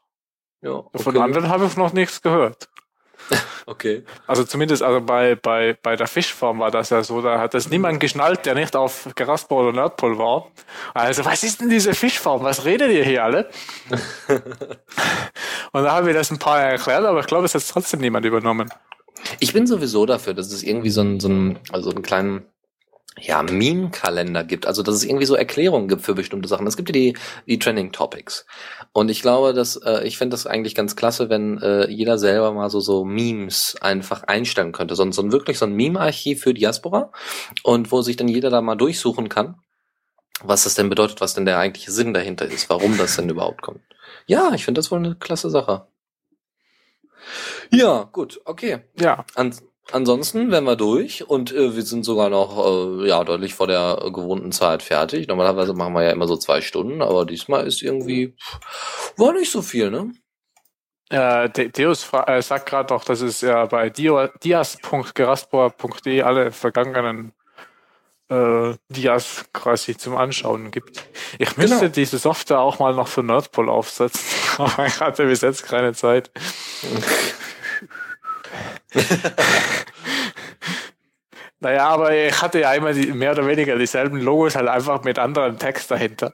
Ja, Von okay. anderen habe ich noch nichts gehört. Okay. Also zumindest also bei, bei, bei der Fischfarm war das ja so, da hat das niemand geschnallt, der nicht auf Geraspol oder Nerdpol war. Also, was ist denn diese Fischfarm? Was redet ihr hier alle? Und da haben wir das ein paar erklärt, aber ich glaube, es hat trotzdem niemand übernommen. Ich bin sowieso dafür, dass es irgendwie so einen, so einen, also einen kleinen ja, Meme-Kalender gibt. Also, dass es irgendwie so Erklärungen gibt für bestimmte Sachen. Es gibt ja die, die Trending Topics. Und ich glaube, dass, äh, ich fände das eigentlich ganz klasse, wenn äh, jeder selber mal so, so Memes einfach einstellen könnte. So, ein- so ein wirklich so ein Meme-Archiv für Diaspora. Und wo sich dann jeder da mal durchsuchen kann, was das denn bedeutet, was denn der eigentliche Sinn dahinter ist, warum das denn überhaupt kommt. Ja, ich finde das wohl eine klasse Sache. Ja, gut, okay. Ja, An ansonsten wären wir durch und äh, wir sind sogar noch äh, ja deutlich vor der äh, gewohnten Zeit fertig. Normalerweise machen wir ja immer so zwei Stunden, aber diesmal ist irgendwie pff, war nicht so viel, ne? äh, De- Deus äh, sagt gerade noch, dass es ja bei dias.geraspor.de alle vergangenen äh, Dias quasi zum Anschauen gibt. Ich müsste Genau. diese Software auch mal noch für Nerdpol aufsetzen, aber ich hatte bis jetzt keine Zeit. Naja, aber ich hatte ja immer die, mehr oder weniger dieselben Logos, halt einfach mit anderem Text dahinter.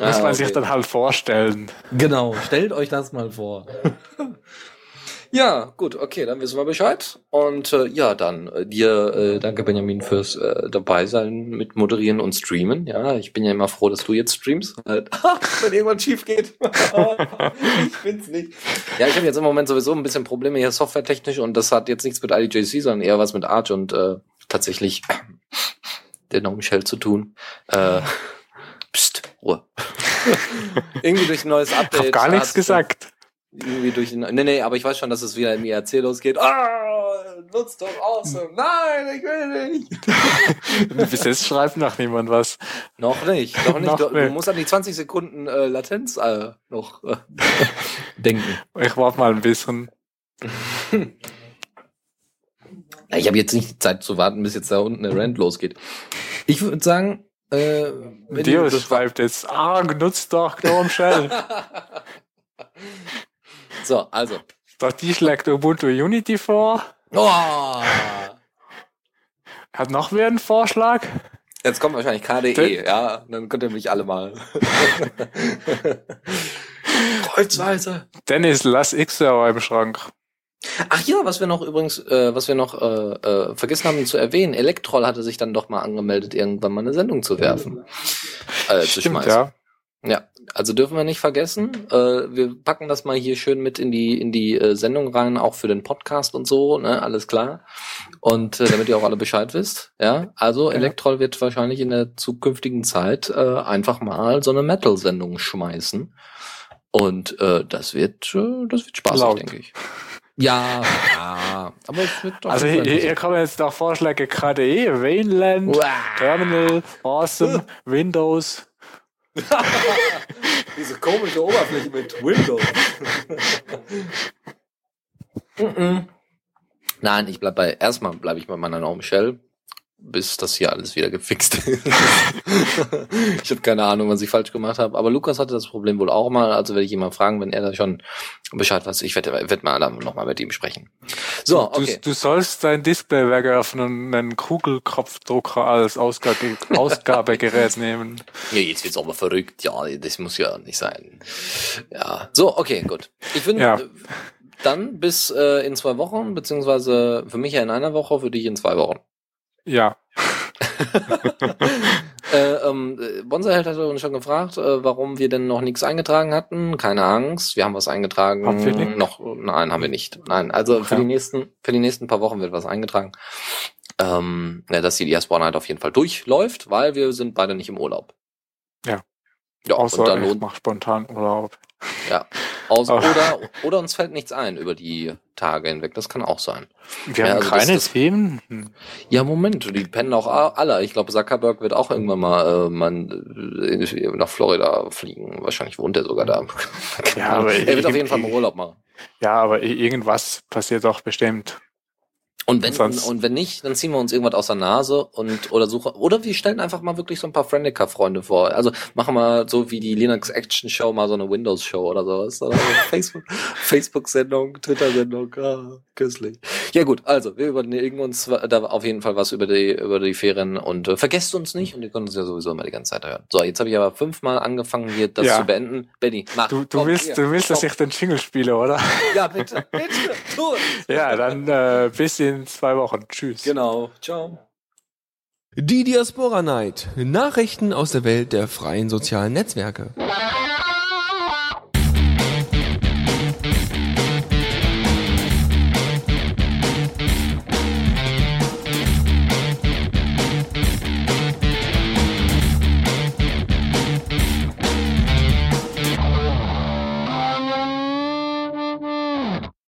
Muss Ah, man sich okay. dann halt vorstellen. Genau, stellt euch das mal vor. ja, gut, okay, dann wissen wir Bescheid. Und äh, ja, dann äh, dir, äh, danke Benjamin fürs äh, dabei sein mit moderieren und streamen. Ja, ich bin ja immer froh, dass du jetzt streamst. Halt, wenn irgendwas schief geht. ich bin's nicht. Ja, ich habe jetzt im Moment sowieso ein bisschen Probleme hier softwaretechnisch und das hat jetzt nichts mit IDJC, sondern eher was mit Arch und äh, tatsächlich der Gnome Shell zu tun. Äh, pst, Ruhe. Irgendwie durch ein neues Update. Ich habe gar nichts gesagt. Irgendwie durch den. Nee, nee, aber ich weiß schon, dass es wieder im IRC losgeht. Ah, nutzt doch awesome. Nein, ich will nicht. Bis jetzt schreibt noch niemand was. Noch nicht, noch nicht. Noch du, nicht. musst an die 20 Sekunden äh, Latenz äh, noch äh, denken. Ich warte mal ein bisschen. Ich habe jetzt nicht Zeit zu warten, bis jetzt da unten der Rand losgeht. Ich würde sagen, äh, Deus schreibt jetzt, ah, nutzt doch Gnome Shell. So, also, Doch die schlägt Ubuntu Unity vor. Oh, Hat noch wer einen Vorschlag? jetzt kommt wahrscheinlich KDE, ja, dann könnt ihr mich alle mal. Kreuzweise. Dennis, lass X-Server im Schrank. Ach ja, was wir noch übrigens, äh, was wir noch äh, äh, vergessen haben zu erwähnen, Elektrol hatte sich dann doch mal angemeldet, irgendwann mal eine Sendung zu werfen. Äh, zu Stimmt, schmeißen. ja. Ja, also dürfen wir nicht vergessen. Äh, wir packen das mal hier schön mit in die in die äh, Sendung rein, auch für den Podcast und so, ne, alles klar. Und äh, damit ihr auch alle Bescheid wisst, ja. Also Ja. Elektrol wird wahrscheinlich in der zukünftigen Zeit äh, einfach mal so eine Metal-Sendung schmeißen. Und äh, das wird äh, das wird spaßig, Laut. denke ich. Ja, ja, aber es wird doch. Also hier, hier kommen jetzt noch Vorschläge KDE, Vainland, Uah. Terminal, Awesome, Windows. Diese komische Oberfläche mit Windows. Nein, ich bleib bei, erstmal bleibe ich bei meiner Norm Shell, bis das hier alles wieder gefixt ist. ich habe keine Ahnung, was ich falsch gemacht habe. Aber Lukas hatte das Problem wohl auch mal, also werde ich ihn mal fragen, wenn er da schon Bescheid weiß. Ich werde werd mal dann noch mal mit ihm sprechen. So, okay. Du, du sollst dein Display wegwerfen und einen Kugelkopfdrucker als Ausgabe, Ausgabegerät nehmen. Ja, jetzt wird's aber verrückt. Ja, das muss ja nicht sein. Ja, so, okay, gut. Ich finde, Ja. dann bis äh, in zwei Wochen, beziehungsweise für mich ja in einer Woche, für dich in zwei Wochen. Ja. äh, ähm, äh, Bonserheld hatte uns schon gefragt, äh, warum wir denn noch nichts eingetragen hatten. Keine Angst, wir haben was eingetragen. Haben wir nicht? Noch, nein, haben wir nicht. Nein, also für Okay. die nächsten, für die nächsten paar Wochen wird was eingetragen. Ähm, ja, dass die Diaspora Night auf jeden Fall durchläuft, weil wir sind beide nicht im Urlaub. Ja. Ja, Außer und dann ich mach spontan Urlaub. ja. Aus, oder, oder uns fällt nichts ein über die Tage hinweg. Das kann auch sein. Wir Ja, haben also keine das- Themen. Ja, Moment, die pennen auch alle. Ich glaube, Zuckerberg wird auch irgendwann mal, äh, mal äh, nach Florida fliegen. Wahrscheinlich wohnt er sogar da. Ja, aber er wird auf jeden Fall mal Urlaub machen. Ja, aber irgendwas passiert doch bestimmt. Und wenn, Sonst- und wenn nicht, dann ziehen wir uns irgendwas aus der Nase und oder suchen oder wir stellen einfach mal wirklich so ein paar Friendica-Freunde vor. Also machen wir so wie die Linux Action Show mal so eine Windows Show oder sowas. Oder Facebook, Facebook-Sendung, Twitter-Sendung, ah, köstlich. Ja gut, also wir überlegen uns da auf jeden Fall was über die über die Ferien und äh, vergesst uns nicht und ihr könnt uns ja sowieso immer die ganze Zeit hören. So, jetzt habe ich aber fünfmal angefangen hier das Ja. zu beenden. Benny, mach. Du, du Komm, willst, hier, du willst, dass ich den Jingle spiele, oder? Ja, bitte, bitte, tu es. Ja, dann äh, bis in zwei Wochen. Tschüss. Genau. Ciao. Die Diaspora Night. Nachrichten aus der Welt der freien sozialen Netzwerke.